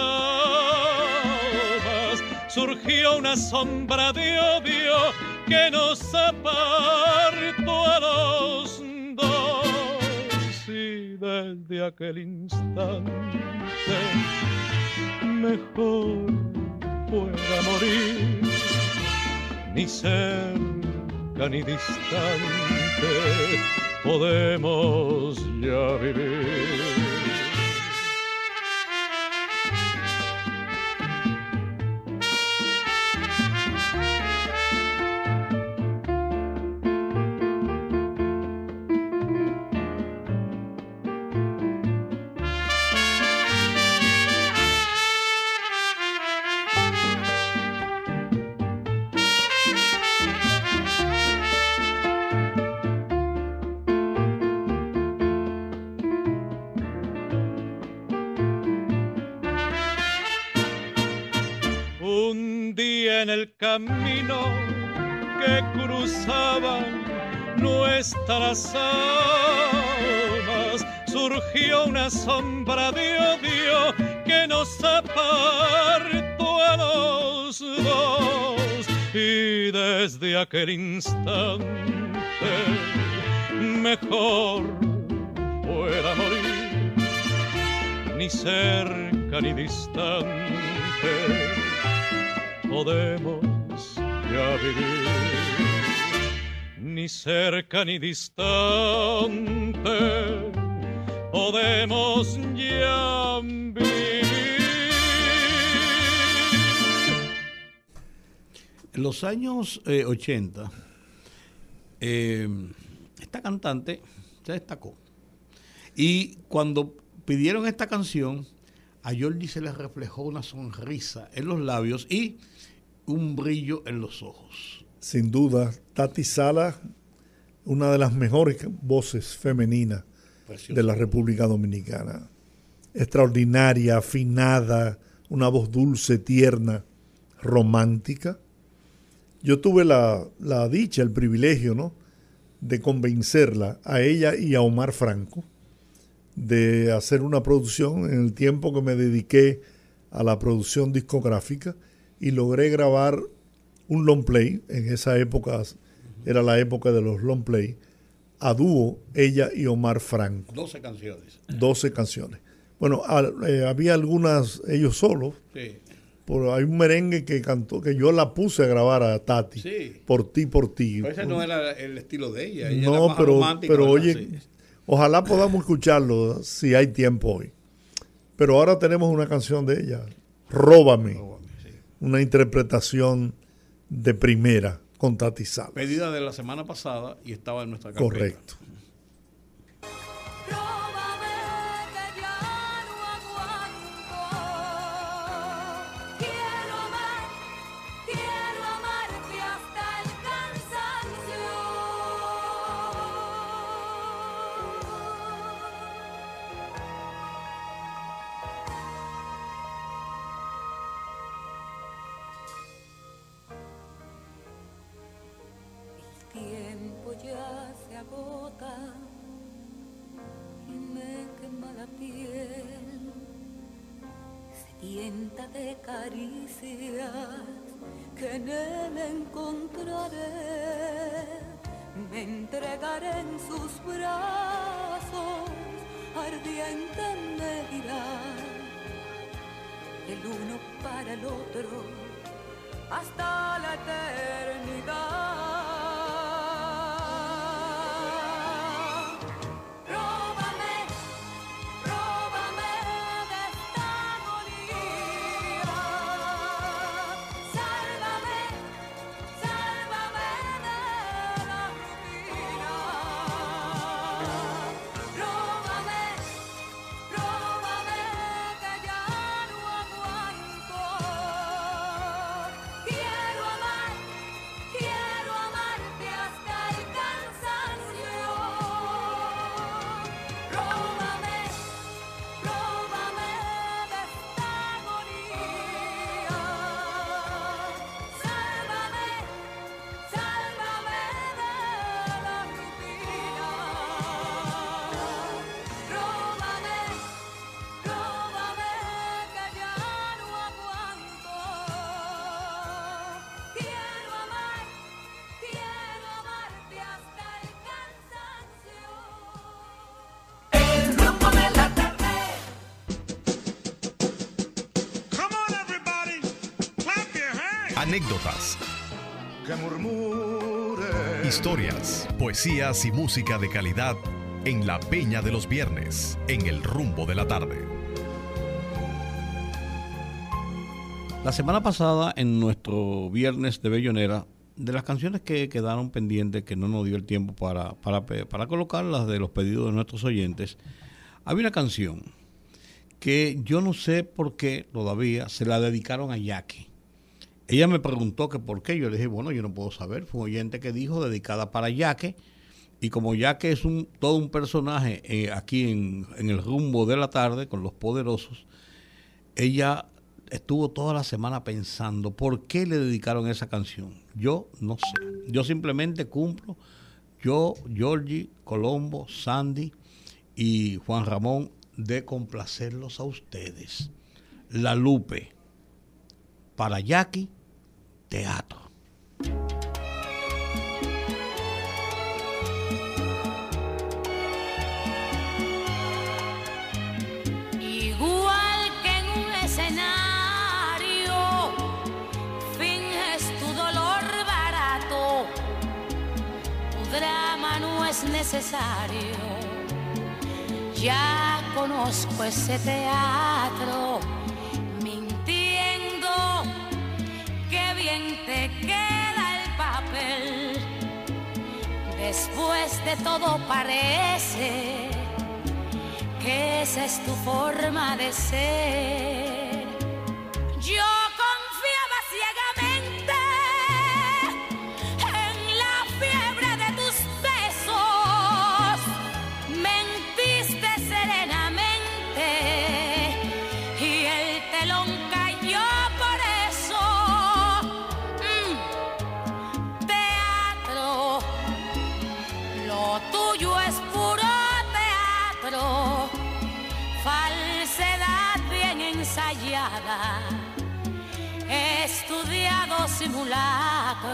surgió una sombra de odio que nos apartó a los dos. Y desde aquel instante mejor pueda morir ni cerca ni distante podemos ya vivir camino que cruzaban nuestras almas. Surgió una sombra de odio que nos apartó a los dos. Y desde aquel instante mejor fuera morir ni cerca ni distante podemos ya vivir, ni cerca ni distante, podemos ya vivir. En los años 80, eh, eh, esta cantante se destacó. Y cuando pidieron esta canción, a Jordi se le reflejó una sonrisa en los labios y un brillo en los ojos. Sin duda, Tati Sala, una de las mejores voces femeninas de la República Dominicana. Extraordinaria, afinada, una voz dulce, tierna, romántica. Yo tuve la, la dicha, el privilegio, ¿no? De convencerla a ella y a Omar Franco de hacer una producción en el tiempo que me dediqué a la producción discográfica y logré grabar un long play, en esa época era la época de los long play, a dúo ella y Omar Franco. 12 canciones. 12 canciones. Bueno, eh, había algunas ellos solos. Sí. Pero hay un merengue que cantó, que yo la puse a grabar a Tati. Sí. Por ti, por ti. ese no era el estilo de ella. ella no, pero, pero oye, Ojalá podamos escucharlo si hay tiempo hoy. Pero ahora tenemos una canción de ella, Róbame, una interpretación de primera con Tati. Pedida de la semana pasada y estaba en nuestra carpeta. Correcto. Que en él encontraré, me entregaré en sus brazos, ardiente me dirá, el uno para el otro, hasta la eternidad. Anécdotas, historias, poesías y música de calidad en la Peña de los Viernes, en el rumbo de la tarde. La semana pasada, en nuestro Viernes de Bellonera, de las canciones que quedaron pendientes, que no nos dio el tiempo para, para, para colocarlas de los pedidos de nuestros oyentes, había una canción que yo no sé por qué todavía se la dedicaron a Jackie. Ella me preguntó que por qué. Yo le dije, bueno, yo no puedo saber. Fue un oyente que dijo dedicada para Yaque. Y como Yaque es un, todo un personaje eh, aquí en, el rumbo de la tarde con los poderosos, ella estuvo toda la semana pensando por qué le dedicaron esa canción. Yo no sé. Yo simplemente cumplo. Yo, Georgie, Colombo, Sandy y Juan Ramón de complacerlos a ustedes. La Lupe para Jackie teatro. Igual que en un escenario, finges tu dolor barato, tu drama no es necesario. Ya conozco ese teatro te queda el papel. Después de todo parece que esa es tu forma de ser.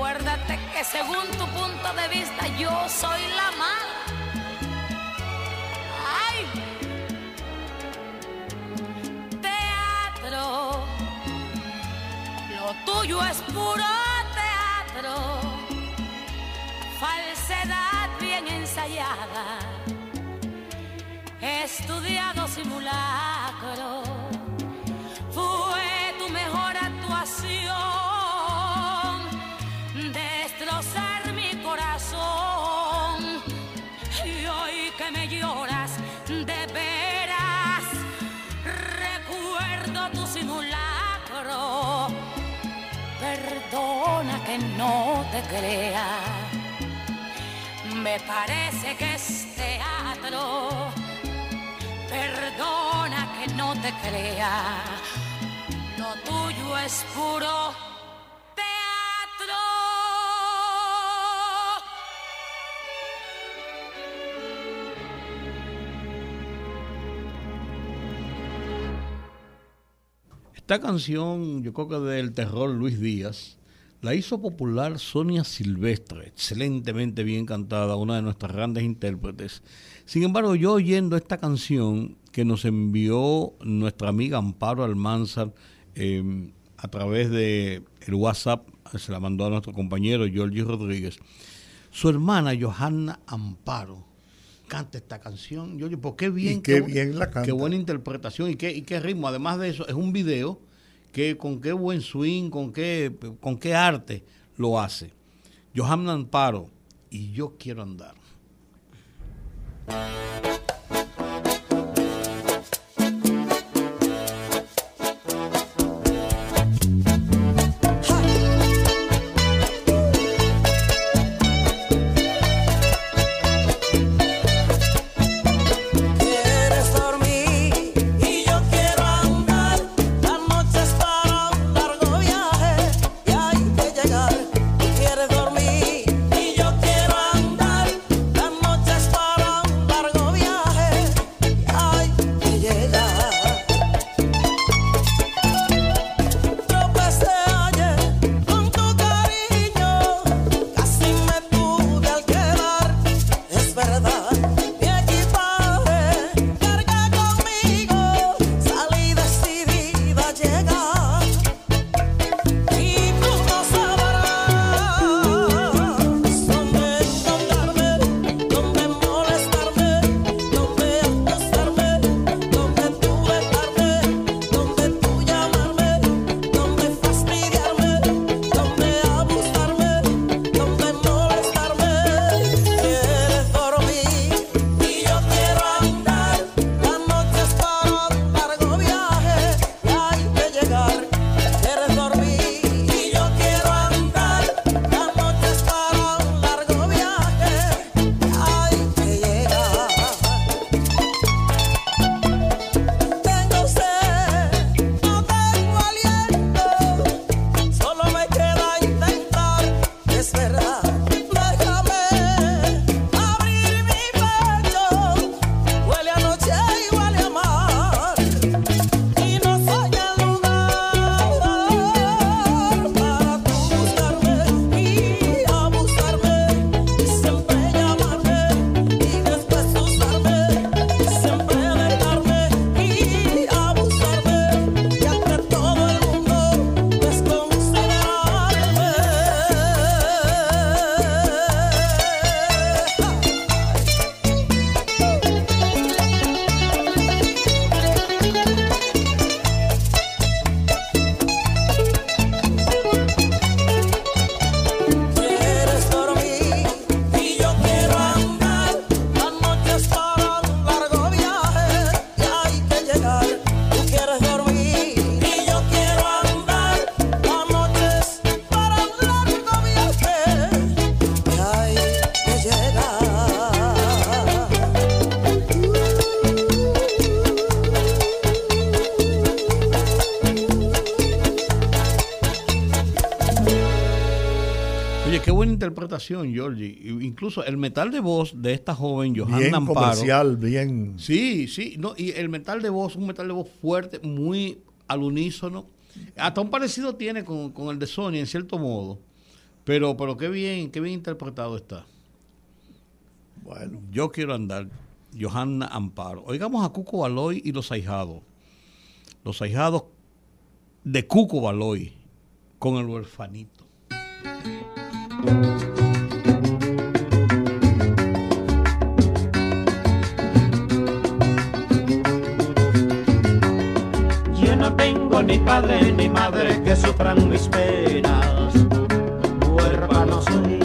Acuérdate que según tu punto de vista yo soy la mala. ¡Ay! Teatro, lo tuyo es puro teatro, falsedad bien ensayada, estudiado simulacro. No te crea, me parece que es teatro. Perdona que no te crea, lo tuyo es puro teatro. Esta canción, yo creo que del terror Luis Díaz, la hizo popular Sonia Silvestre, excelentemente bien cantada, una de nuestras grandes intérpretes. Sin embargo, yo oyendo esta canción que nos envió nuestra amiga Amparo Almanzar eh, a través de el WhatsApp, se la mandó a nuestro compañero Giorgi Rodríguez, su hermana Johanna Amparo canta esta canción. Yo digo, ¿por qué bien? Y qué bien la canta. Qué buena interpretación y qué, y qué ritmo. Además de eso, es un video que con qué buen swing, con qué, con qué arte lo hace. Johanna Amparo y yo quiero andar. Georgie. Incluso el metal de voz de esta joven, Johanna bien Amparo. comercial, bien. Sí, sí. No, y el metal de voz, un metal de voz fuerte, muy al unísono. Hasta un parecido tiene con, con el de Sony, en cierto modo. Pero, pero qué bien, qué bien interpretado está. Bueno. Yo quiero andar. Johanna Amparo. Oigamos a Cuco Baloy y los ahijados. Los ahijados de Cuco Baloy con el huerfanito. Padre ni madre que sufran mis penas, huérfano soy.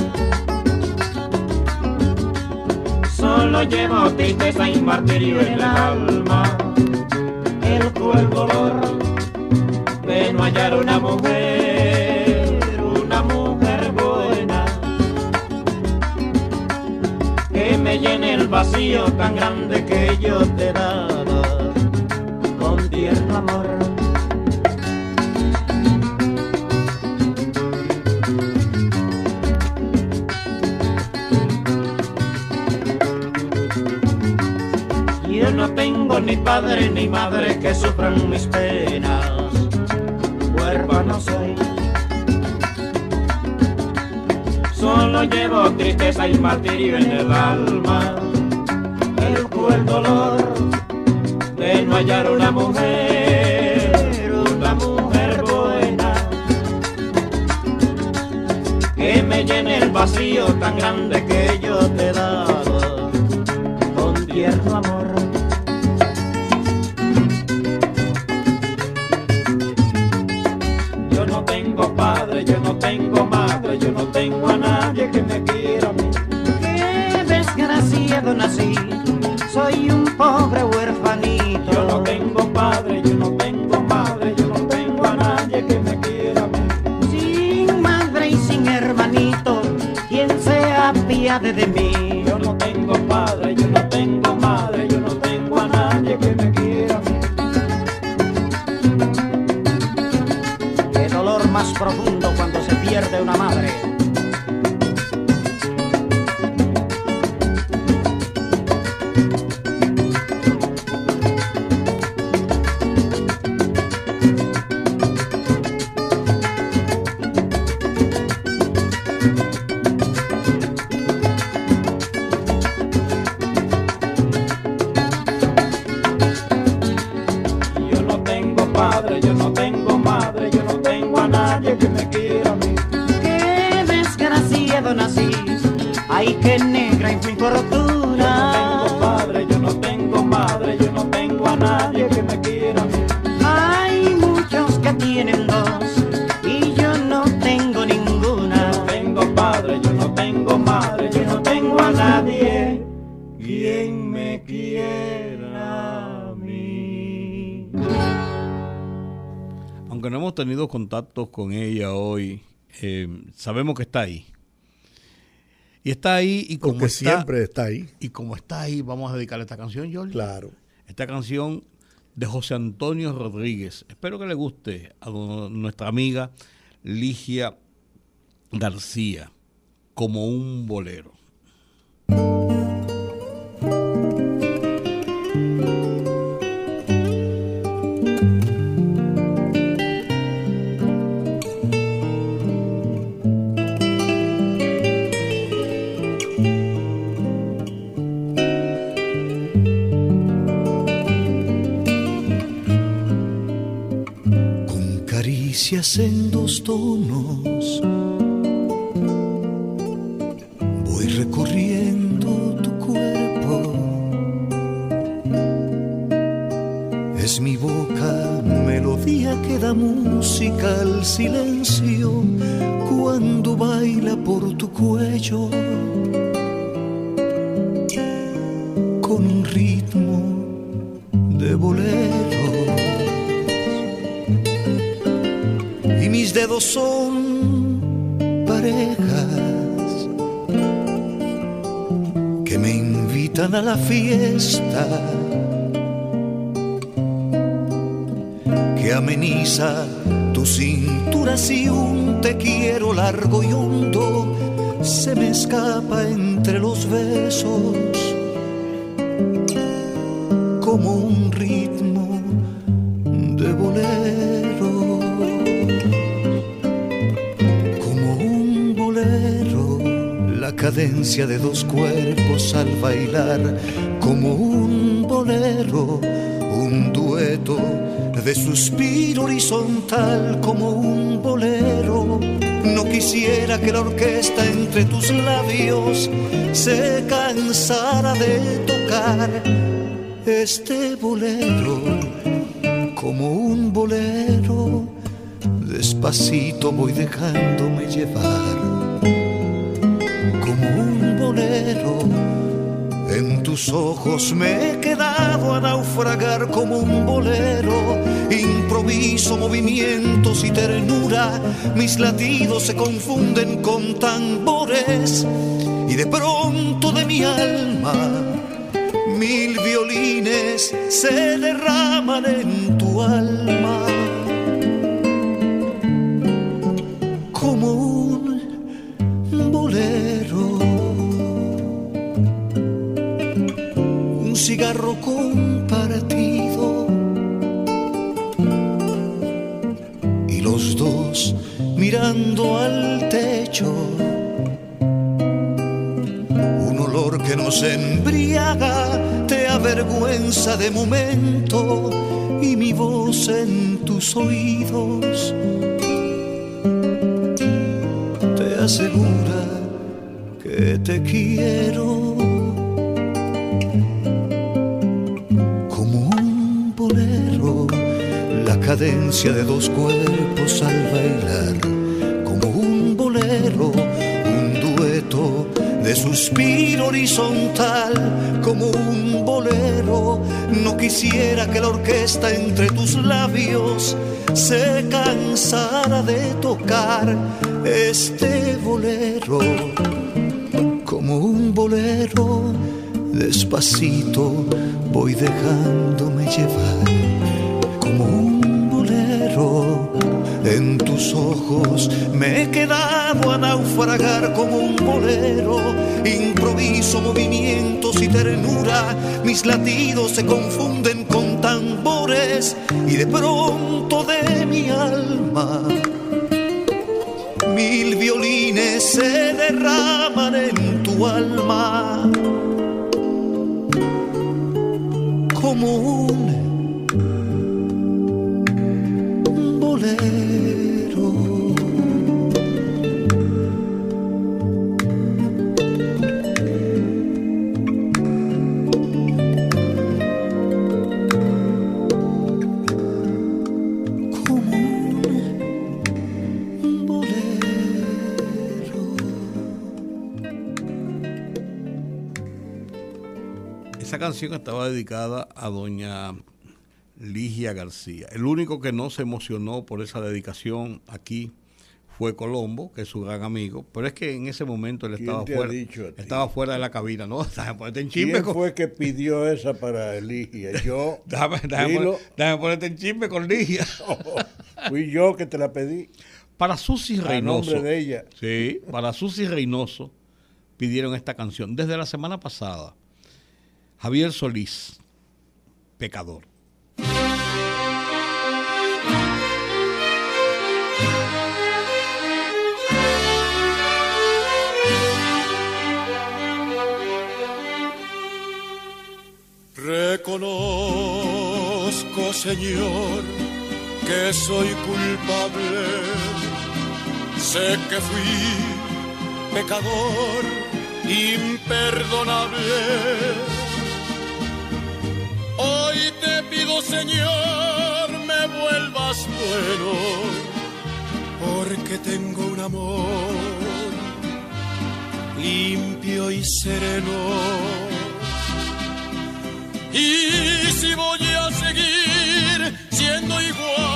Solo llevo tristeza y martirio en el alma, el cruel dolor de no hallar una mujer, una mujer buena, que me llene el vacío tan grande que yo te ni padre ni madre que sufran mis penas, huérfano soy. Solo llevo tristeza y martirio en el alma, el cruel dolor de no hallar una mujer, una mujer buena, que me llene el vacío tan grande que yo te he dado con tierno amor. Tengo madre, yo no tengo a nadie que me quiera a mí. Qué desgraciado nací, soy un pobre huerfanito. Yo no tengo padre, yo no tengo madre, yo no tengo a nadie que me quiera a mí. Sin madre y sin hermanito, quien se apiade de mí. Contactos con ella hoy, eh, sabemos que está ahí. Y está ahí y como Porque está, siempre está ahí. Y como está ahí, vamos a dedicarle esta canción, Jorge. Claro. Esta canción de José Antonio Rodríguez. Espero que le guste a nuestra amiga Ligia García, como un bolero. Caricias en dos tonos. Voy recorriendo tu cuerpo. Es mi boca melodía que da música al silencio cuando baila por tu cuello son parejas que me invitan a la fiesta que ameniza tu cintura si un te quiero largo y hondo se me escapa entre los besos de dos cuerpos al bailar, como un bolero, un dueto de suspiro horizontal como un bolero. No quisiera que la orquesta entre tus labios se cansara de tocar este bolero como un bolero. Despacito voy dejándome llevar ojos me he quedado a naufragar como un bolero. Improviso movimientos y ternura. Mis latidos se confunden con tambores. Y de pronto de mi alma mil violines se derraman en tu alma. De dos cuerpos al bailar. Como un bolero, un dueto de suspiro horizontal. Como un bolero, no quisiera que la orquesta entre tus labios se cansara de tocar este bolero. Como un bolero, despacito voy dejándome llevar. En tus ojos. Me he quedado a naufragar como un bolero. Improviso movimientos y ternura, mis latidos se confunden con tambores. Y de pronto de mi alma mil violines se derraman en tu alma Esa canción estaba dedicada a doña Ligia García. El único que no se emocionó por esa dedicación aquí fue Colombo, que es su gran amigo, pero es que en ese momento él ¿Quién estaba fuera, estaba fuera de la cabina, ¿no? Ponerte en chisme ¿Quién con- fue que pidió esa para Ligia? Yo. déjame, déjame Dilo. déjame ponerte en chisme con Ligia. Fui yo que te la pedí. Para Susi Reynoso. nombre de ella. Sí, para Susi Reynoso pidieron esta canción. Desde la semana pasada, Javier Solís, Pecador. Reconozco, Señor, que soy culpable. Sé que fui pecador imperdonable. Hoy te pido, Señor, me vuelvas bueno, porque tengo un amor limpio y sereno. Y si voy a seguir siendo igual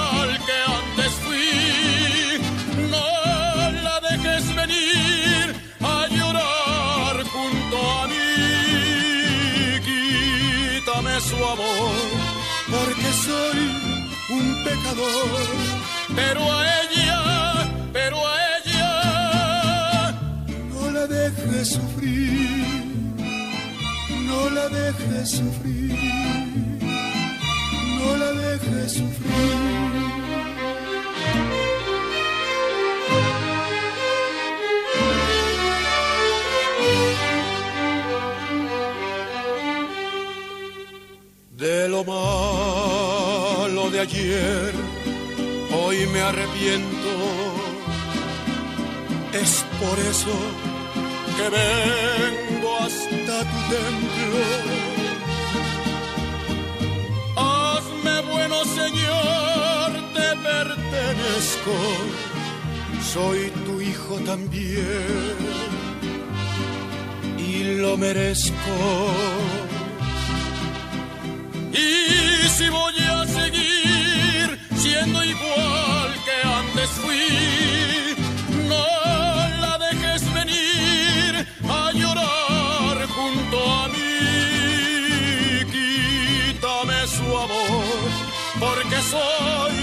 pecador, pero a ella, pero a ella no la dejes sufrir, no la dejes sufrir, no la dejes sufrir. De lo de ayer, hoy me arrepiento. Es por eso que vengo hasta tu templo. Hazme bueno, Señor, te pertenezco. Soy tu hijo también y lo merezco. Y si voy a seguir siendo igual que antes fui, no la dejes venir a llorar junto a mí. Quítame su amor, porque soy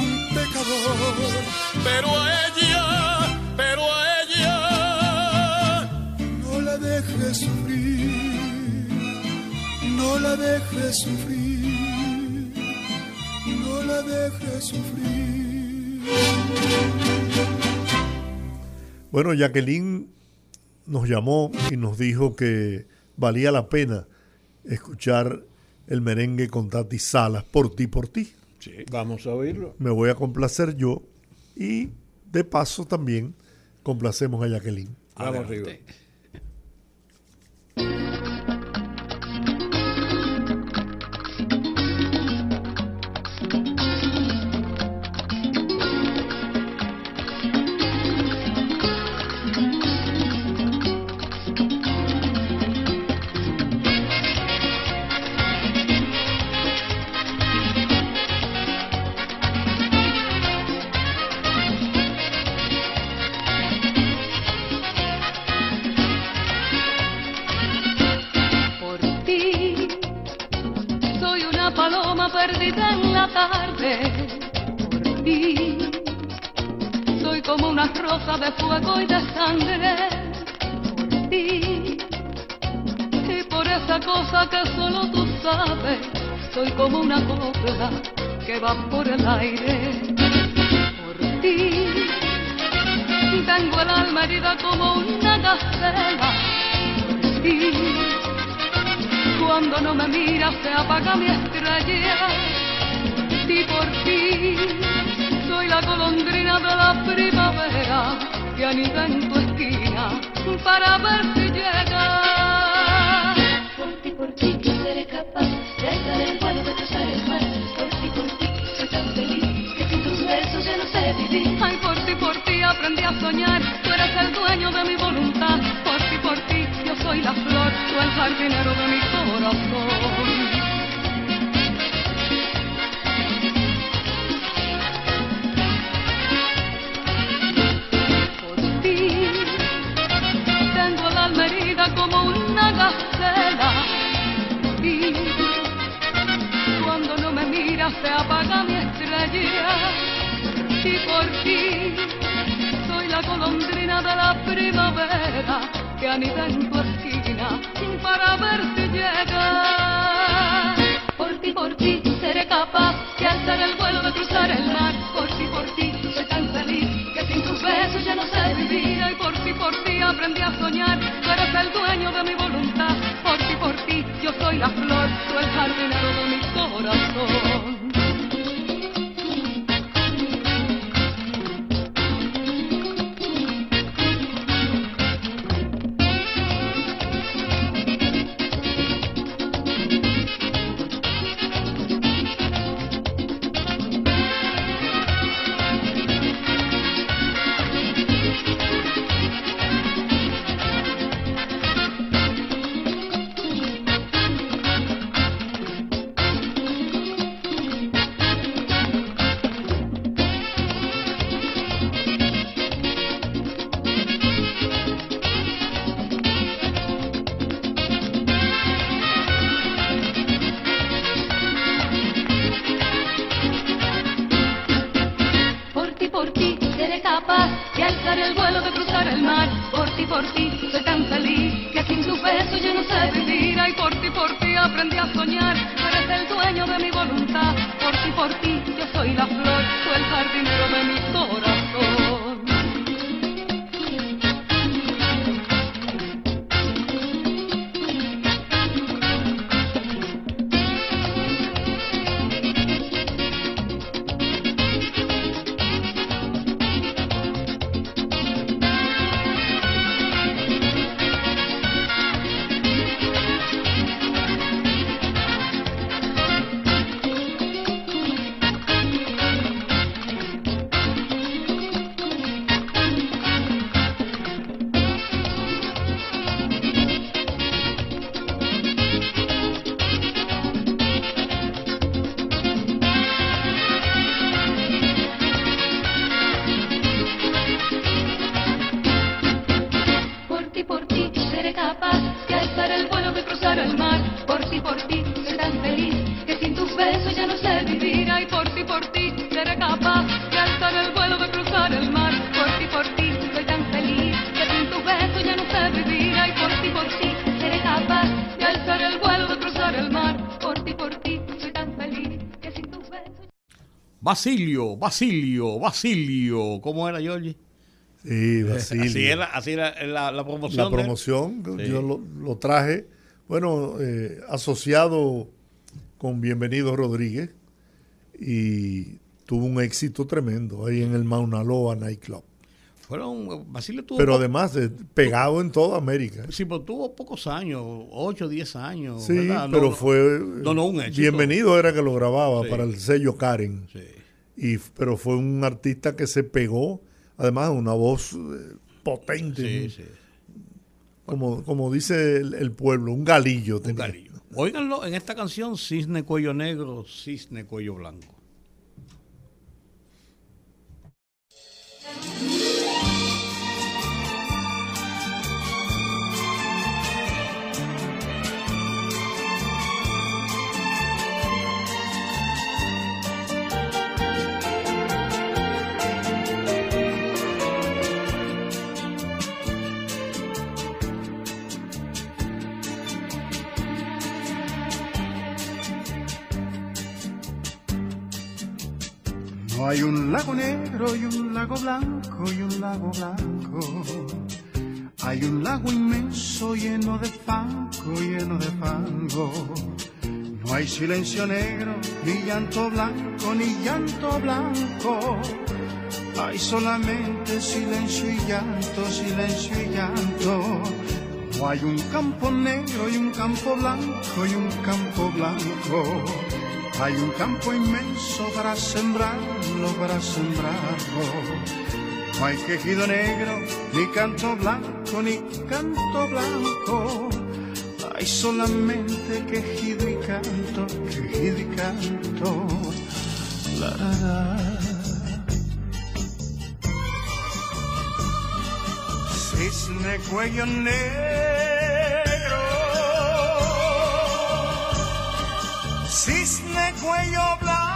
un pecador, pero la dejes sufrir, no la dejes sufrir. Bueno, Jacqueline nos llamó y nos dijo que valía la pena escuchar el merengue con Tati Salas, por ti, por ti. Sí, vamos a oírlo. Me voy a complacer yo y de paso también complacemos a Jacqueline. Vamos arriba. Soy como una copla que va por el aire. Por ti tengo el alma herida como una gacela. Por ti cuando no me miras se apaga mi estrella y por ti soy la golondrina de la primavera que anida en tu esquina para ver si llega aprendí a soñar, tú eres el dueño de mi voluntad. Por ti, por ti, yo soy la flor, tú el jardinero de mi corazón. Anida en tu esquina para ver si llega. Por ti, por ti, seré capaz de alzar el vuelo, de cruzar el mar. Por ti, por ti, soy tan feliz que sin tus besos ya no sé vivir. Y por ti, por ti aprendí a soñar, tú eres el dueño de mi voluntad. Por ti, por ti, yo soy la flor, tú el jardinero de mi corazón. Basilio, Basilio, Basilio. ¿Cómo era, Giorgi? Sí, Basilio. Así era, así era la, la promoción. La él. promoción, Sí. yo lo, lo traje, bueno, eh, asociado con Bienvenido Rodríguez y tuvo un éxito tremendo ahí en el Mauna Loa Nightclub. Fueron, Basilio tuvo Pero además de, pegado en toda América. Sí, pero tuvo pocos años, 8, 10 años. Sí, pero no, fue No, no, un éxito. Bienvenido era que lo grababa Sí. para el sello Karen. Y pero fue un artista que se pegó, además una voz eh, potente. Sí, sí. Como, como dice el, el pueblo, un galillo. tenía. Óiganlo en esta canción, Cisne Cuello Negro, Cisne Cuello Blanco. Hay un lago negro y un lago blanco y un lago blanco. Hay un lago inmenso lleno de fango, lleno de fango. No hay silencio negro, ni llanto blanco, ni llanto blanco. Hay solamente silencio y llanto, silencio y llanto. No hay un campo negro y un campo blanco y un campo blanco. Hay un campo inmenso para sembrarlo, para sembrarlo. No hay quejido negro, ni canto blanco, ni canto blanco. Hay solamente quejido y canto, quejido y canto. La. Cisne cuello negro. Cisne cuello blanco.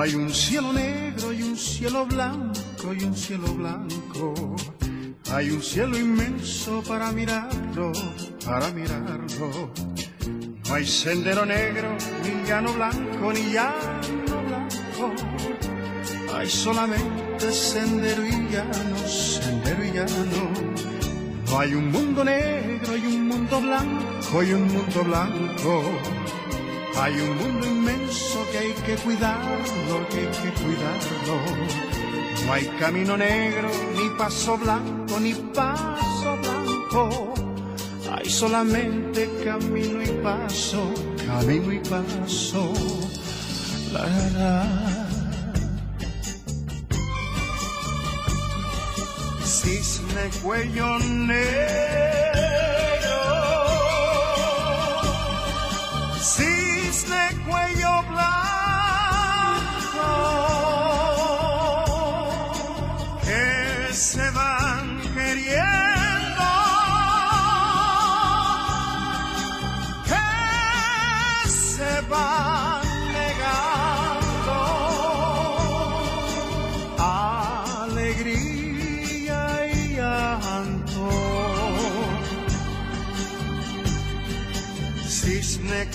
Hay un cielo negro y un cielo blanco y un cielo blanco. Hay un cielo inmenso para mirarlo, para mirarlo. No hay sendero negro, ni llano blanco, ni llano blanco. Hay solamente sendero y llano, sendero y llano. No hay un mundo negro y un mundo blanco y un mundo blanco. Hay un mundo inmenso que hay que cuidarlo, que hay que cuidarlo. No hay camino negro, ni paso blanco, ni paso blanco. Hay solamente camino y paso, camino y paso. La, la. Cisne cuello negro.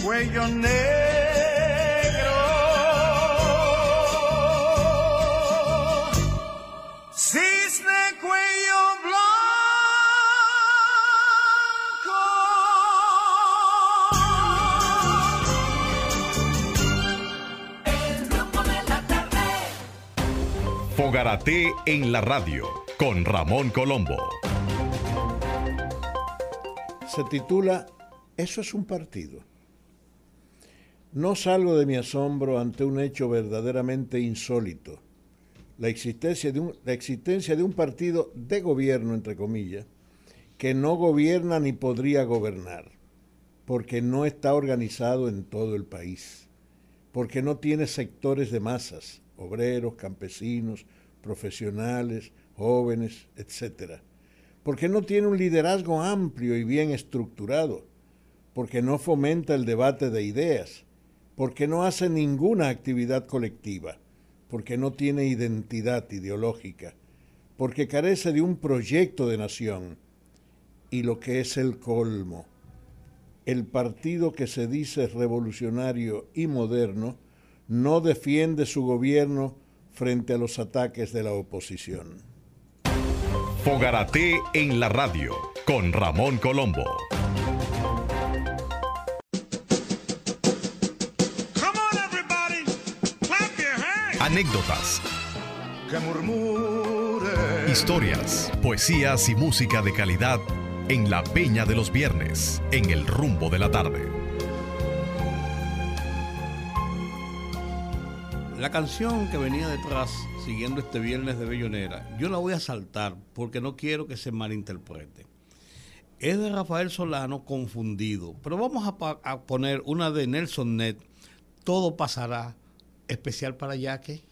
Cuello negro. Cisne cuello Fogarate en la radio con Ramón Colombo. Se titula Eso es un partido. No salgo de mi asombro ante un hecho verdaderamente insólito. La existencia de un, partido de gobierno, entre comillas, que no gobierna ni podría gobernar, porque no está organizado en todo el país, porque no tiene sectores de masas, obreros, campesinos, profesionales, jóvenes, etc. Porque no tiene un liderazgo amplio y bien estructurado, porque no fomenta el debate de ideas, porque no hace ninguna actividad colectiva, porque no tiene identidad ideológica, porque carece de un proyecto de nación y lo que es el colmo, el partido que se dice revolucionario y moderno no defiende su gobierno frente a los ataques de la oposición. Fogarate en la radio con Ramón Colombo. Anécdotas, Que murmure. historias, poesías y música de calidad en la Peña de los Viernes, en el rumbo de la tarde. La canción que venía detrás, siguiendo este viernes de Bellonera, yo la voy a saltar porque no quiero que se malinterprete. Es de Rafael Solano confundido, pero vamos a, pa- a poner una de Nelson Net, Todo pasará, especial para Yaque.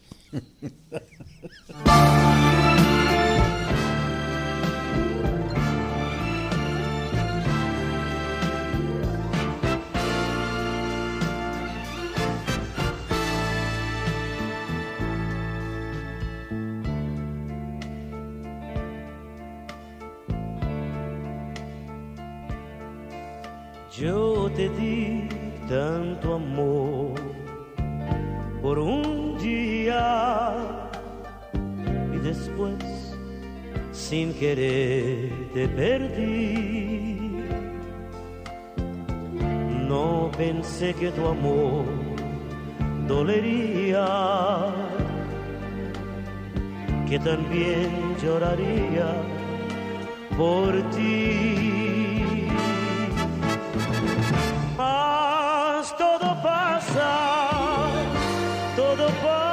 Yo te di tanto amor por un después sin querer te perdí. No pensé que tu amor dolería, que también lloraría por ti. Mas todo pasa, todo pasará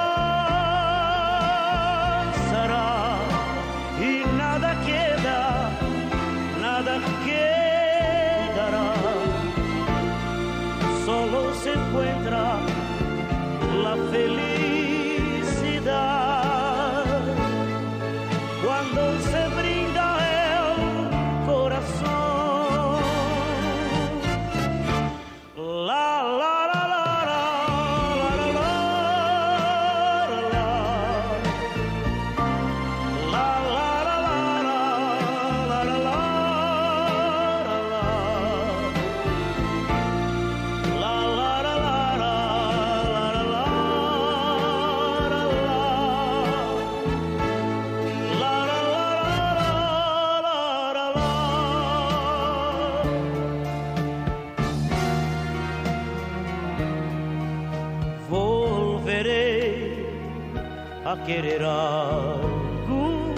a querer algún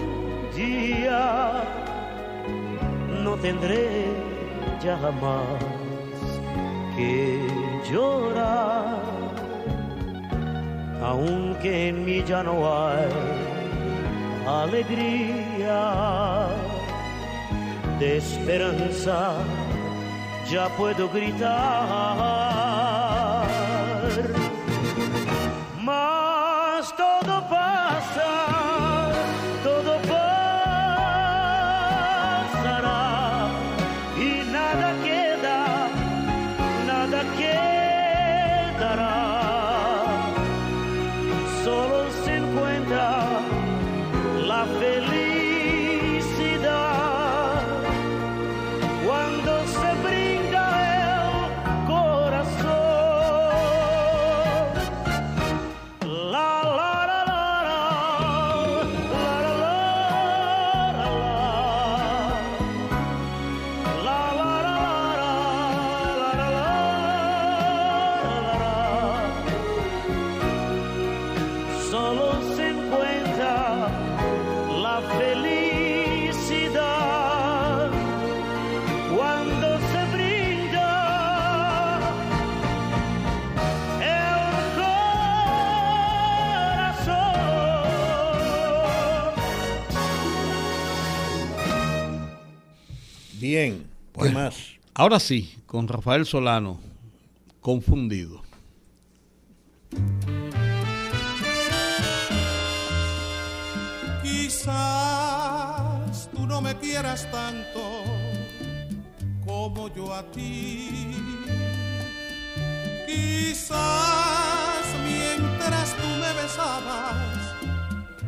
día. No tendré ya jamás que llorar, aunque en mí ya no hay alegría de esperanza, ya puedo gritar. Ahora sí, con Rafael Solano, confundido. Quizás tú no me quieras tanto como yo a ti. Quizás mientras tú me besabas,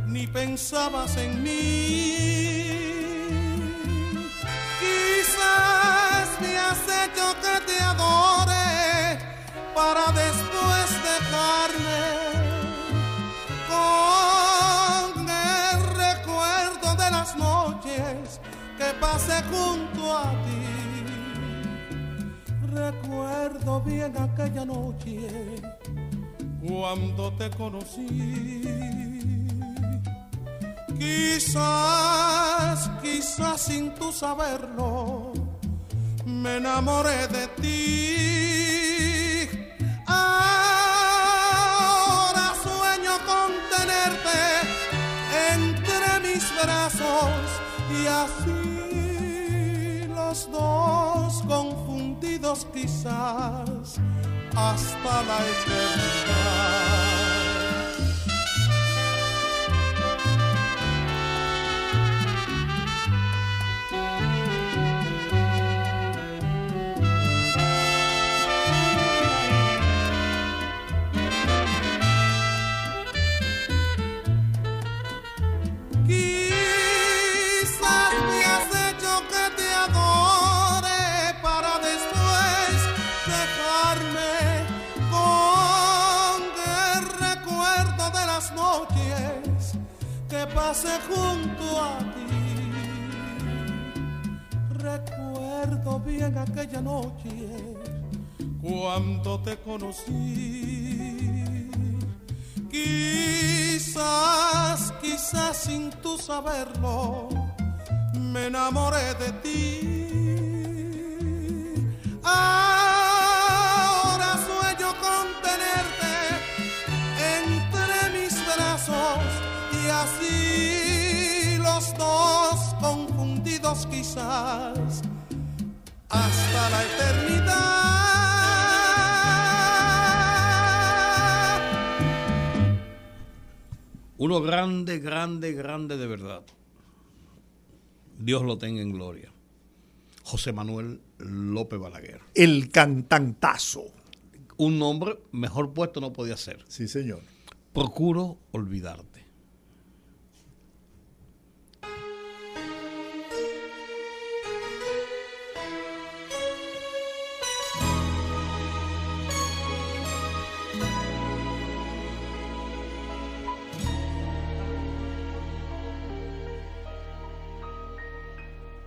ni pensabas en mí. Quizás me has hecho que te adore para después dejarme con el recuerdo de las noches que pasé junto a ti. Recuerdo bien aquella noche cuando te conocí. Quizás, quizás sin tu saberlo, me enamoré de ti. Ahora sueño con tenerte entre mis brazos y así los dos confundidos quizás hasta la eternidad. Junto a ti. Recuerdo bien aquella noche cuando te conocí. Quizás, quizás sin tu saberlo, me enamoré de ti. Quizás hasta la eternidad. Uno grande, grande, grande de verdad. Dios lo tenga en gloria. José Manuel López Balaguer. El cantantazo. Un nombre mejor puesto no podía ser. Sí, señor. Procuro olvidarte.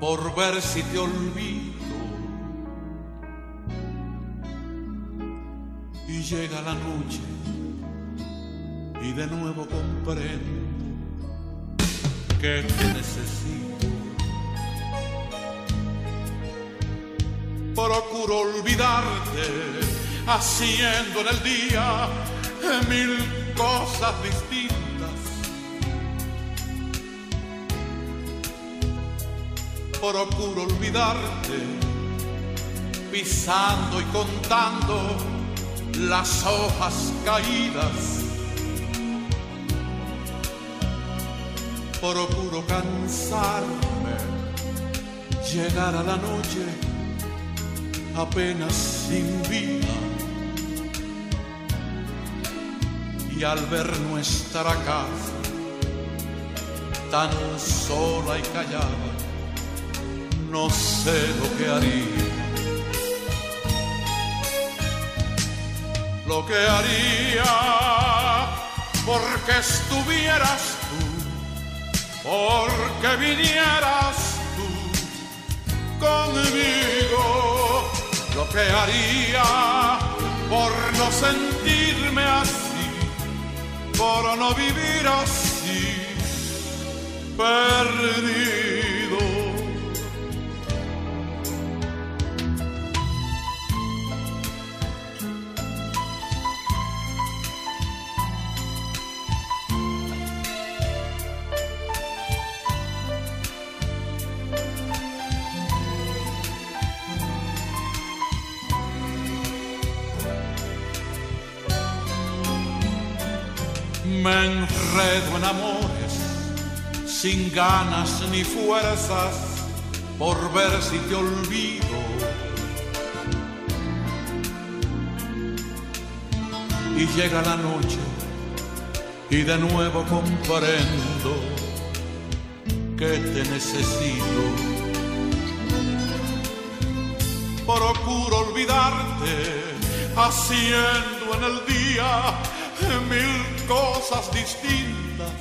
por ver si te olvido. Y llega la noche y de nuevo comprendo que te necesito. Procuro olvidarte, haciendo en el día mil cosas distintas. Procuro olvidarte, pisando y contando las hojas caídas. Procuro cansarme, llegar a la noche apenas sin vida. Y al ver nuestra casa tan sola y callada, no sé lo que haría. Lo que haría porque estuvieras tú, porque vinieras tú conmigo lo que haría por no sentirme así, por no vivir así, perdido. Me enredo en amores sin ganas ni fuerzas por ver si te olvido. Y llega la noche y de nuevo comprendo que te necesito. Procuro olvidarte haciendo en el día mil cosas distintas.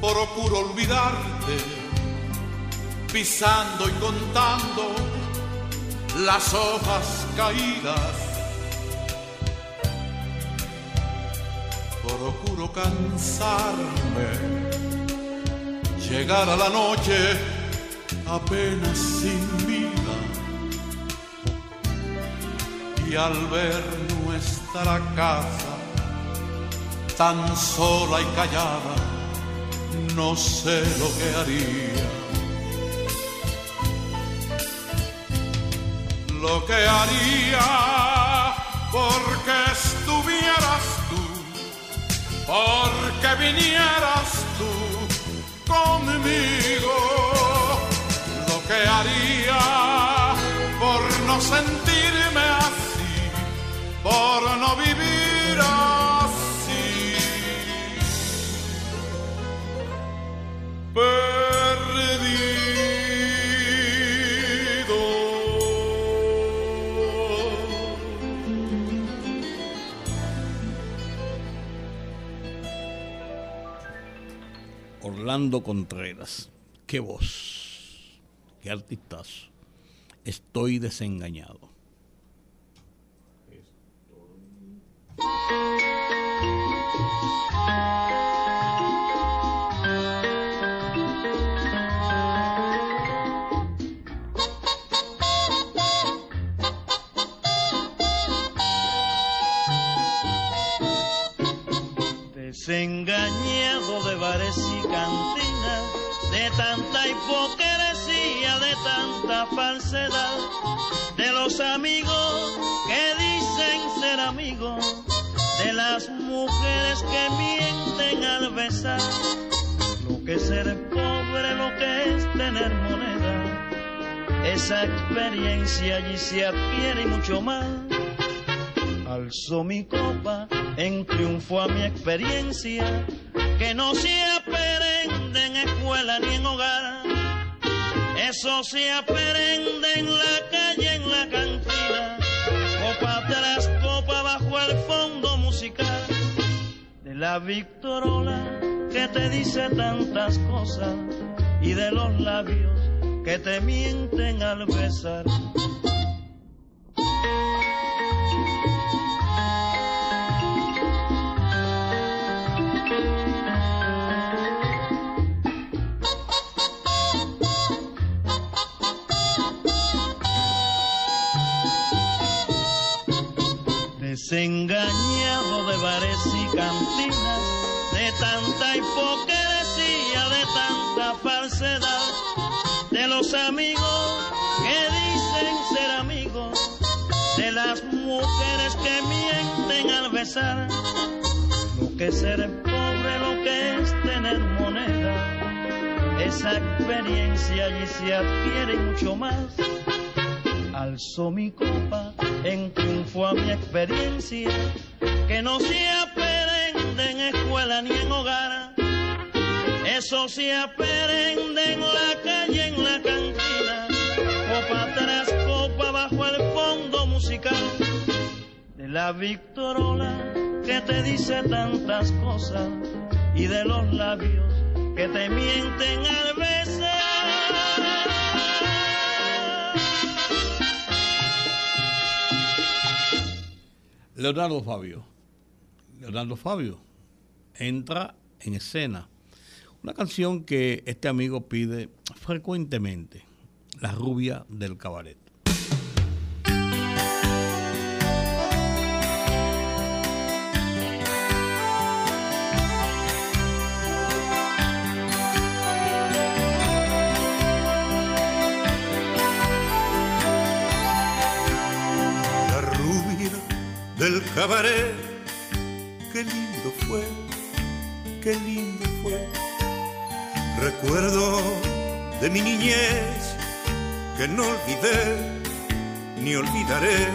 Procuro olvidarte, pisando y contando las hojas caídas. Procuro cansarme, llegar a la noche apenas sin vida y al ver nuestra casa tan sola y callada, no sé lo que haría. Lo que haría porque estuvieras tú, porque vinieras tú conmigo. Lo que haría por no sentirme por no vivir así. Orlando Contreras, qué voz, qué artistazo. Estoy desengañado. Desengañado de bares y cantinas, de tanta hipocresía, de tanta falsedad, de los amigos que dicen ser amigos, de las mujeres que mienten al besar, lo que es ser pobre, lo que es tener moneda, esa experiencia allí se adquiere y mucho más. Alzo mi copa en triunfo a mi experiencia, que no se aprende en escuela ni en hogar. Eso se aprende en la calle, en la cantina, copa tras de la Victorola que te dice tantas cosas y de los labios que te mienten al besar. Desengañado de bares y cantinas, de tanta hipocresía, de tanta falsedad, de los amigos que dicen ser amigos, de las mujeres que mienten al besar, lo que es ser pobre, lo que es tener moneda, esa experiencia allí se adquiere mucho más. Alzo mi copa en triunfo a mi experiencia, que no se aprende en escuela ni en hogar. Eso se aprende en la calle, en la cantina, copa tras copa bajo el fondo musical de la Victorola que te dice tantas cosas y de los labios que te mienten al besar. Leonardo Fabio. Leonardo Fabio entra en escena. Una canción que este amigo pide frecuentemente, La rubia del cabaret. Del cabaret, qué lindo fue, qué lindo fue. Recuerdo de mi niñez que no olvidé ni olvidaré.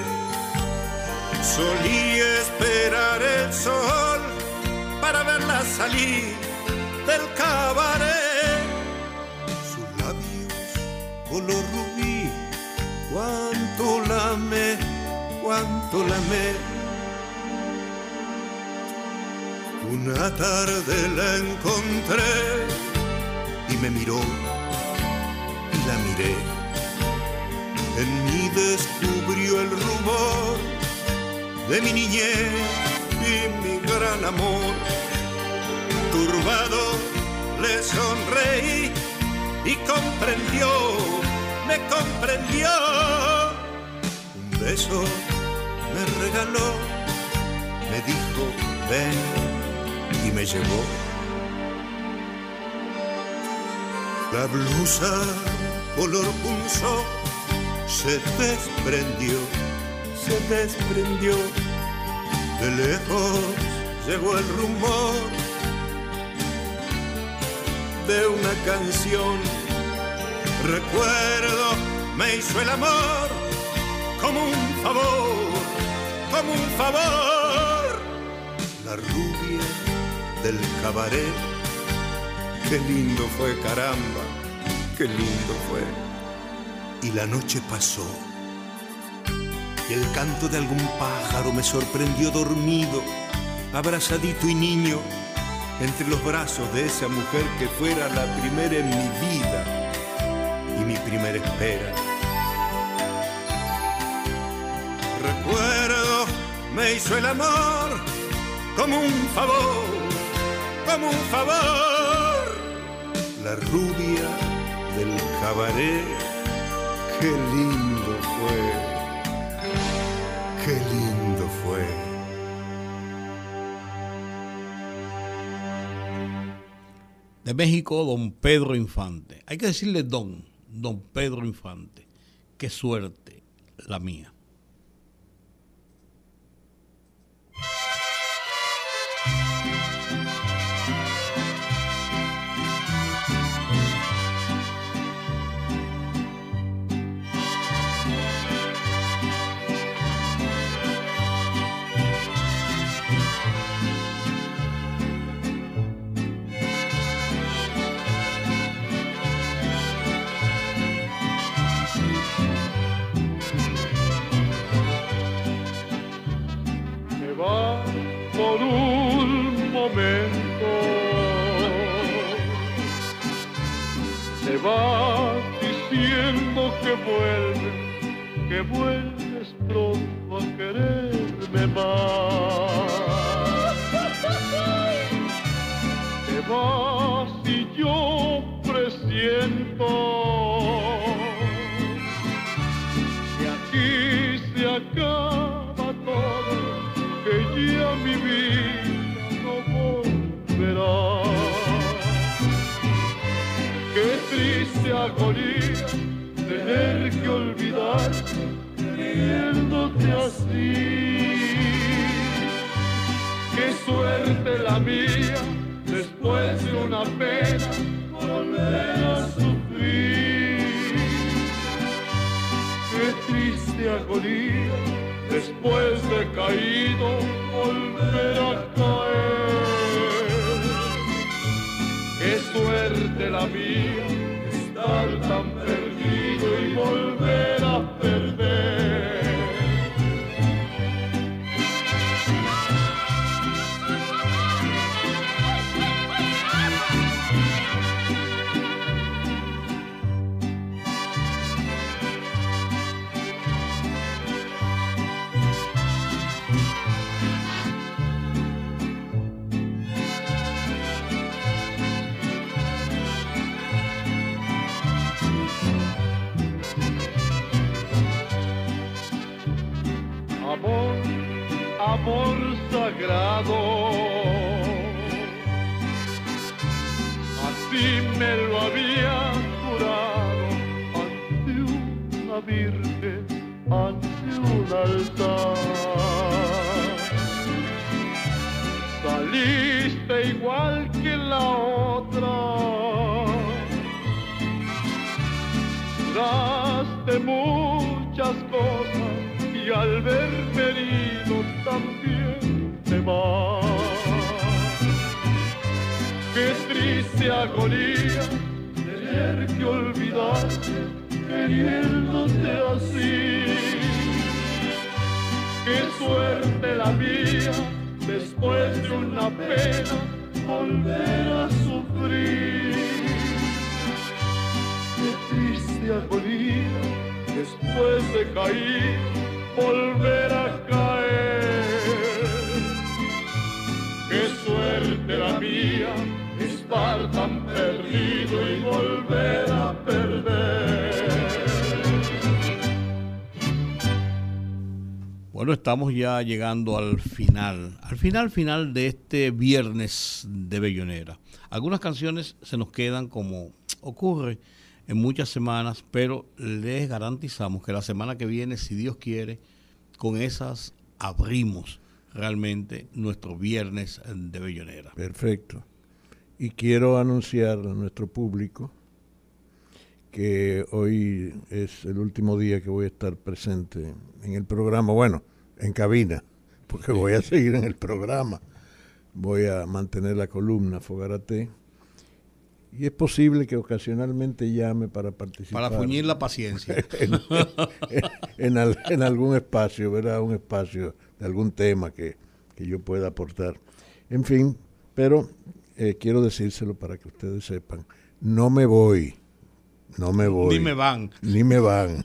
Solía esperar el sol para verla salir del cabaret. Sus labios color rubí, cuánto la amé, cuánto. Una tarde la encontré y me miró y la miré. En mí descubrió el rumor de mi niñez y mi gran amor. Turbado le sonreí y comprendió, me comprendió. Un beso me regaló, me dijo, ven y me llevó. La blusa color pulso se desprendió, se desprendió. De lejos llegó el rumor de una canción. Recuerdo, me hizo el amor como un favor, como un favor. La del cabaret, qué lindo fue caramba, qué lindo fue. Y la noche pasó. Y el canto de algún pájaro me sorprendió dormido, abrazadito y niño, entre los brazos de esa mujer que fuera la primera en mi vida y mi primera espera. Recuerdo, me hizo el amor como un favor, como un favor. La rubia del cabaret, qué lindo fue. Qué lindo fue. De México, don Pedro Infante. Hay que decirle don, don Pedro Infante. Qué suerte la mía. Vuelves, que vuelves pronto a quererme más. Te vas y yo presiento que aquí se acaba todo, que ya mi vida no volverá. Qué triste agonía tener que olvidar queriéndote así. Qué suerte la mía después de una pena volver a sufrir. Qué triste agonía después de caído volver a caer. Qué suerte la mía estar tan perdido y volver amor sagrado. Así me lo había jurado ante una virgen, ante un altar. Saliste igual que la otra. Juraste muchas cosas y al verme también te vas. Qué triste agonía tener que olvidarte queriéndote así. Qué suerte la mía después de una pena volver a sufrir. Qué triste agonía después de caer volver a caer. Estar tan perdido y volver a perder. Bueno, estamos ya llegando al final, al final final de este viernes de Bellonera. Algunas canciones se nos quedan como ocurre en muchas semanas, pero les garantizamos que la semana que viene, si Dios quiere, con esas abrimos realmente nuestro viernes de Bellonera. Perfecto. Y quiero anunciar a nuestro público que hoy es el último día que voy a estar presente en el programa, bueno, en cabina, porque voy a seguir en el programa. Voy a mantener la columna Fogarate y es posible que ocasionalmente llame para participar. Para fuñir la paciencia. en, en, en, en, algún espacio, ¿verdad? Un espacio de algún tema que, que yo pueda aportar. En fin, pero eh, quiero decírselo para que ustedes sepan. No me voy. No me voy. Ni me van. Ni me van.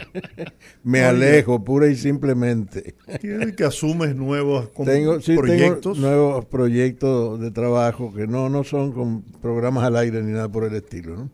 me alejo pura y simplemente. ¿Tiene que asumes nuevos tengo, sí, proyectos? Tengo nuevos proyectos de trabajo que no, no son con programas al aire ni nada por el estilo, ¿no?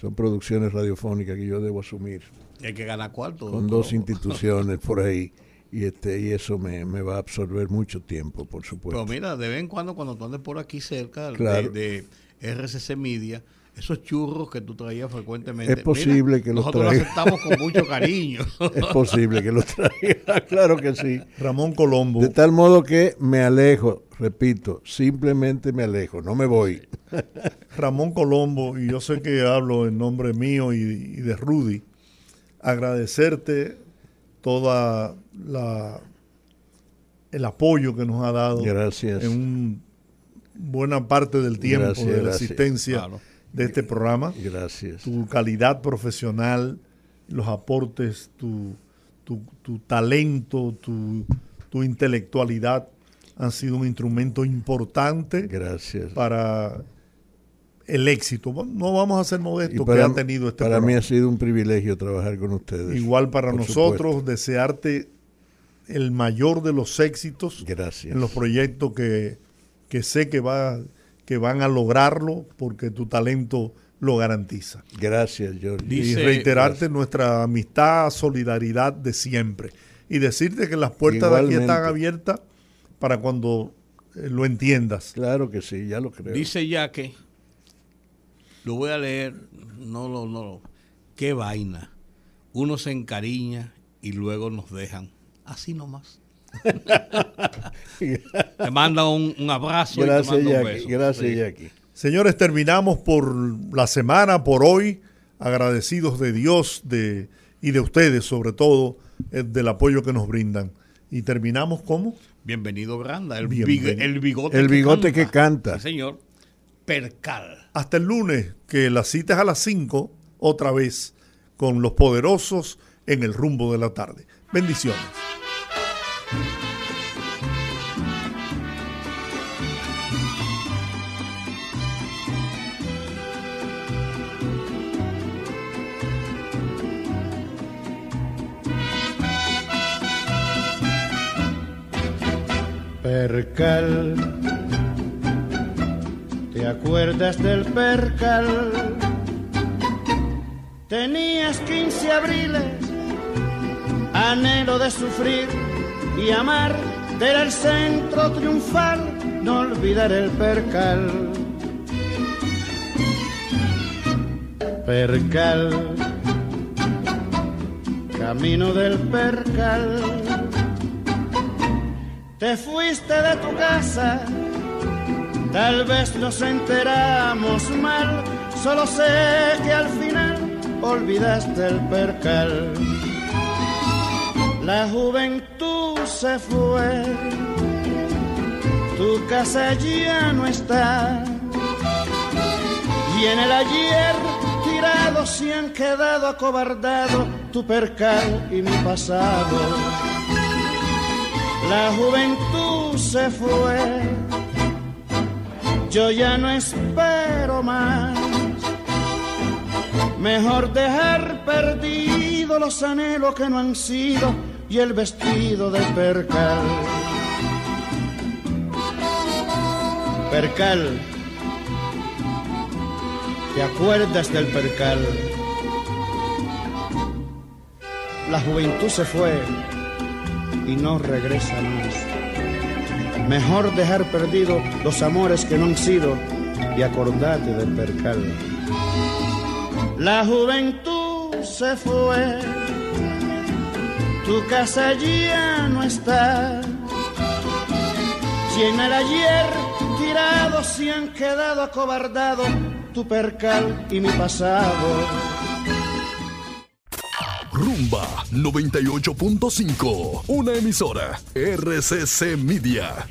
Son producciones radiofónicas que yo debo asumir. Y hay que ganar cuarto. Con dos instituciones por ahí. Y, este, y eso me, me, va a absorber mucho tiempo, por supuesto. Pero mira, de vez en cuando, cuando tú andes por aquí cerca claro. de, de RCC Media, esos churros que tú traías frecuentemente. Es posible Mira, que los nosotros traiga. los aceptamos con mucho cariño. es posible que los traiga, claro que sí. Ramón Colombo. De tal modo que me alejo, repito, simplemente me alejo, no me voy. Ramón Colombo, y yo sé que hablo en nombre mío y, y de Rudy, agradecerte toda la el apoyo que nos ha dado gracias. en un, buena parte del tiempo Gracias, de la gracias. existencia Claro. de este programa. Gracias. Tu calidad profesional, los aportes, tu, tu, tu talento, tu, tu intelectualidad han sido un instrumento importante Gracias. para el éxito. No vamos a ser modestos que ha tenido este Para mí ha sido un privilegio trabajar con ustedes. Igual para nosotros, desearte el mayor de los éxitos Gracias. en los proyectos que, que sé que, va, que van a lograrlo porque tu talento lo garantiza. Gracias, Jorge. y reiterarte nuestra amistad, solidaridad de siempre. Y decirte que las puertas de aquí están abiertas para cuando eh, lo entiendas. Claro que sí, ya lo creo. Dice ya que, lo voy a leer, no lo, no, qué vaina. Uno se encariña y luego nos dejan. Así nomás. te manda un, abrazo gracias, y te manda un beso. Gracias, Jackie. Señores, terminamos por la semana, por hoy, agradecidos de Dios de, y de ustedes, sobre todo, eh, del apoyo que nos brindan. Y terminamos como. Bienvenido, Granda, el, Bienvenido. el bigote, el bigote que canta. Sí, señor. Percal. Hasta el lunes, que la cita es a las 5, otra vez, con los poderosos en el rumbo de la tarde. Bendiciones. Percal, ¿te acuerdas del percal? Tenías 15 abriles, anhelo de sufrir y amar, era el centro triunfal, no olvidar el percal. Percal, camino del percal te fuiste de tu casa, tal vez nos enteramos mal, solo sé que al final olvidaste el percal. La juventud se fue, tu casa ya no está, y en el ayer tirado se han quedado acobardados tu percal y mi pasado. La juventud se fue, yo ya no espero más. Mejor dejar perdido los anhelos que no han sido y el vestido de percal. Percal, ¿te acuerdas del percal? La juventud se fue y no regresa más. Mejor dejar perdido los amores que no han sido y acordate del percal. La juventud se fue, tu casa ya no está. Si en el ayer tirado se han quedado acobardados tu percal y mi pasado Rumba 98.5, una emisora RCC Media.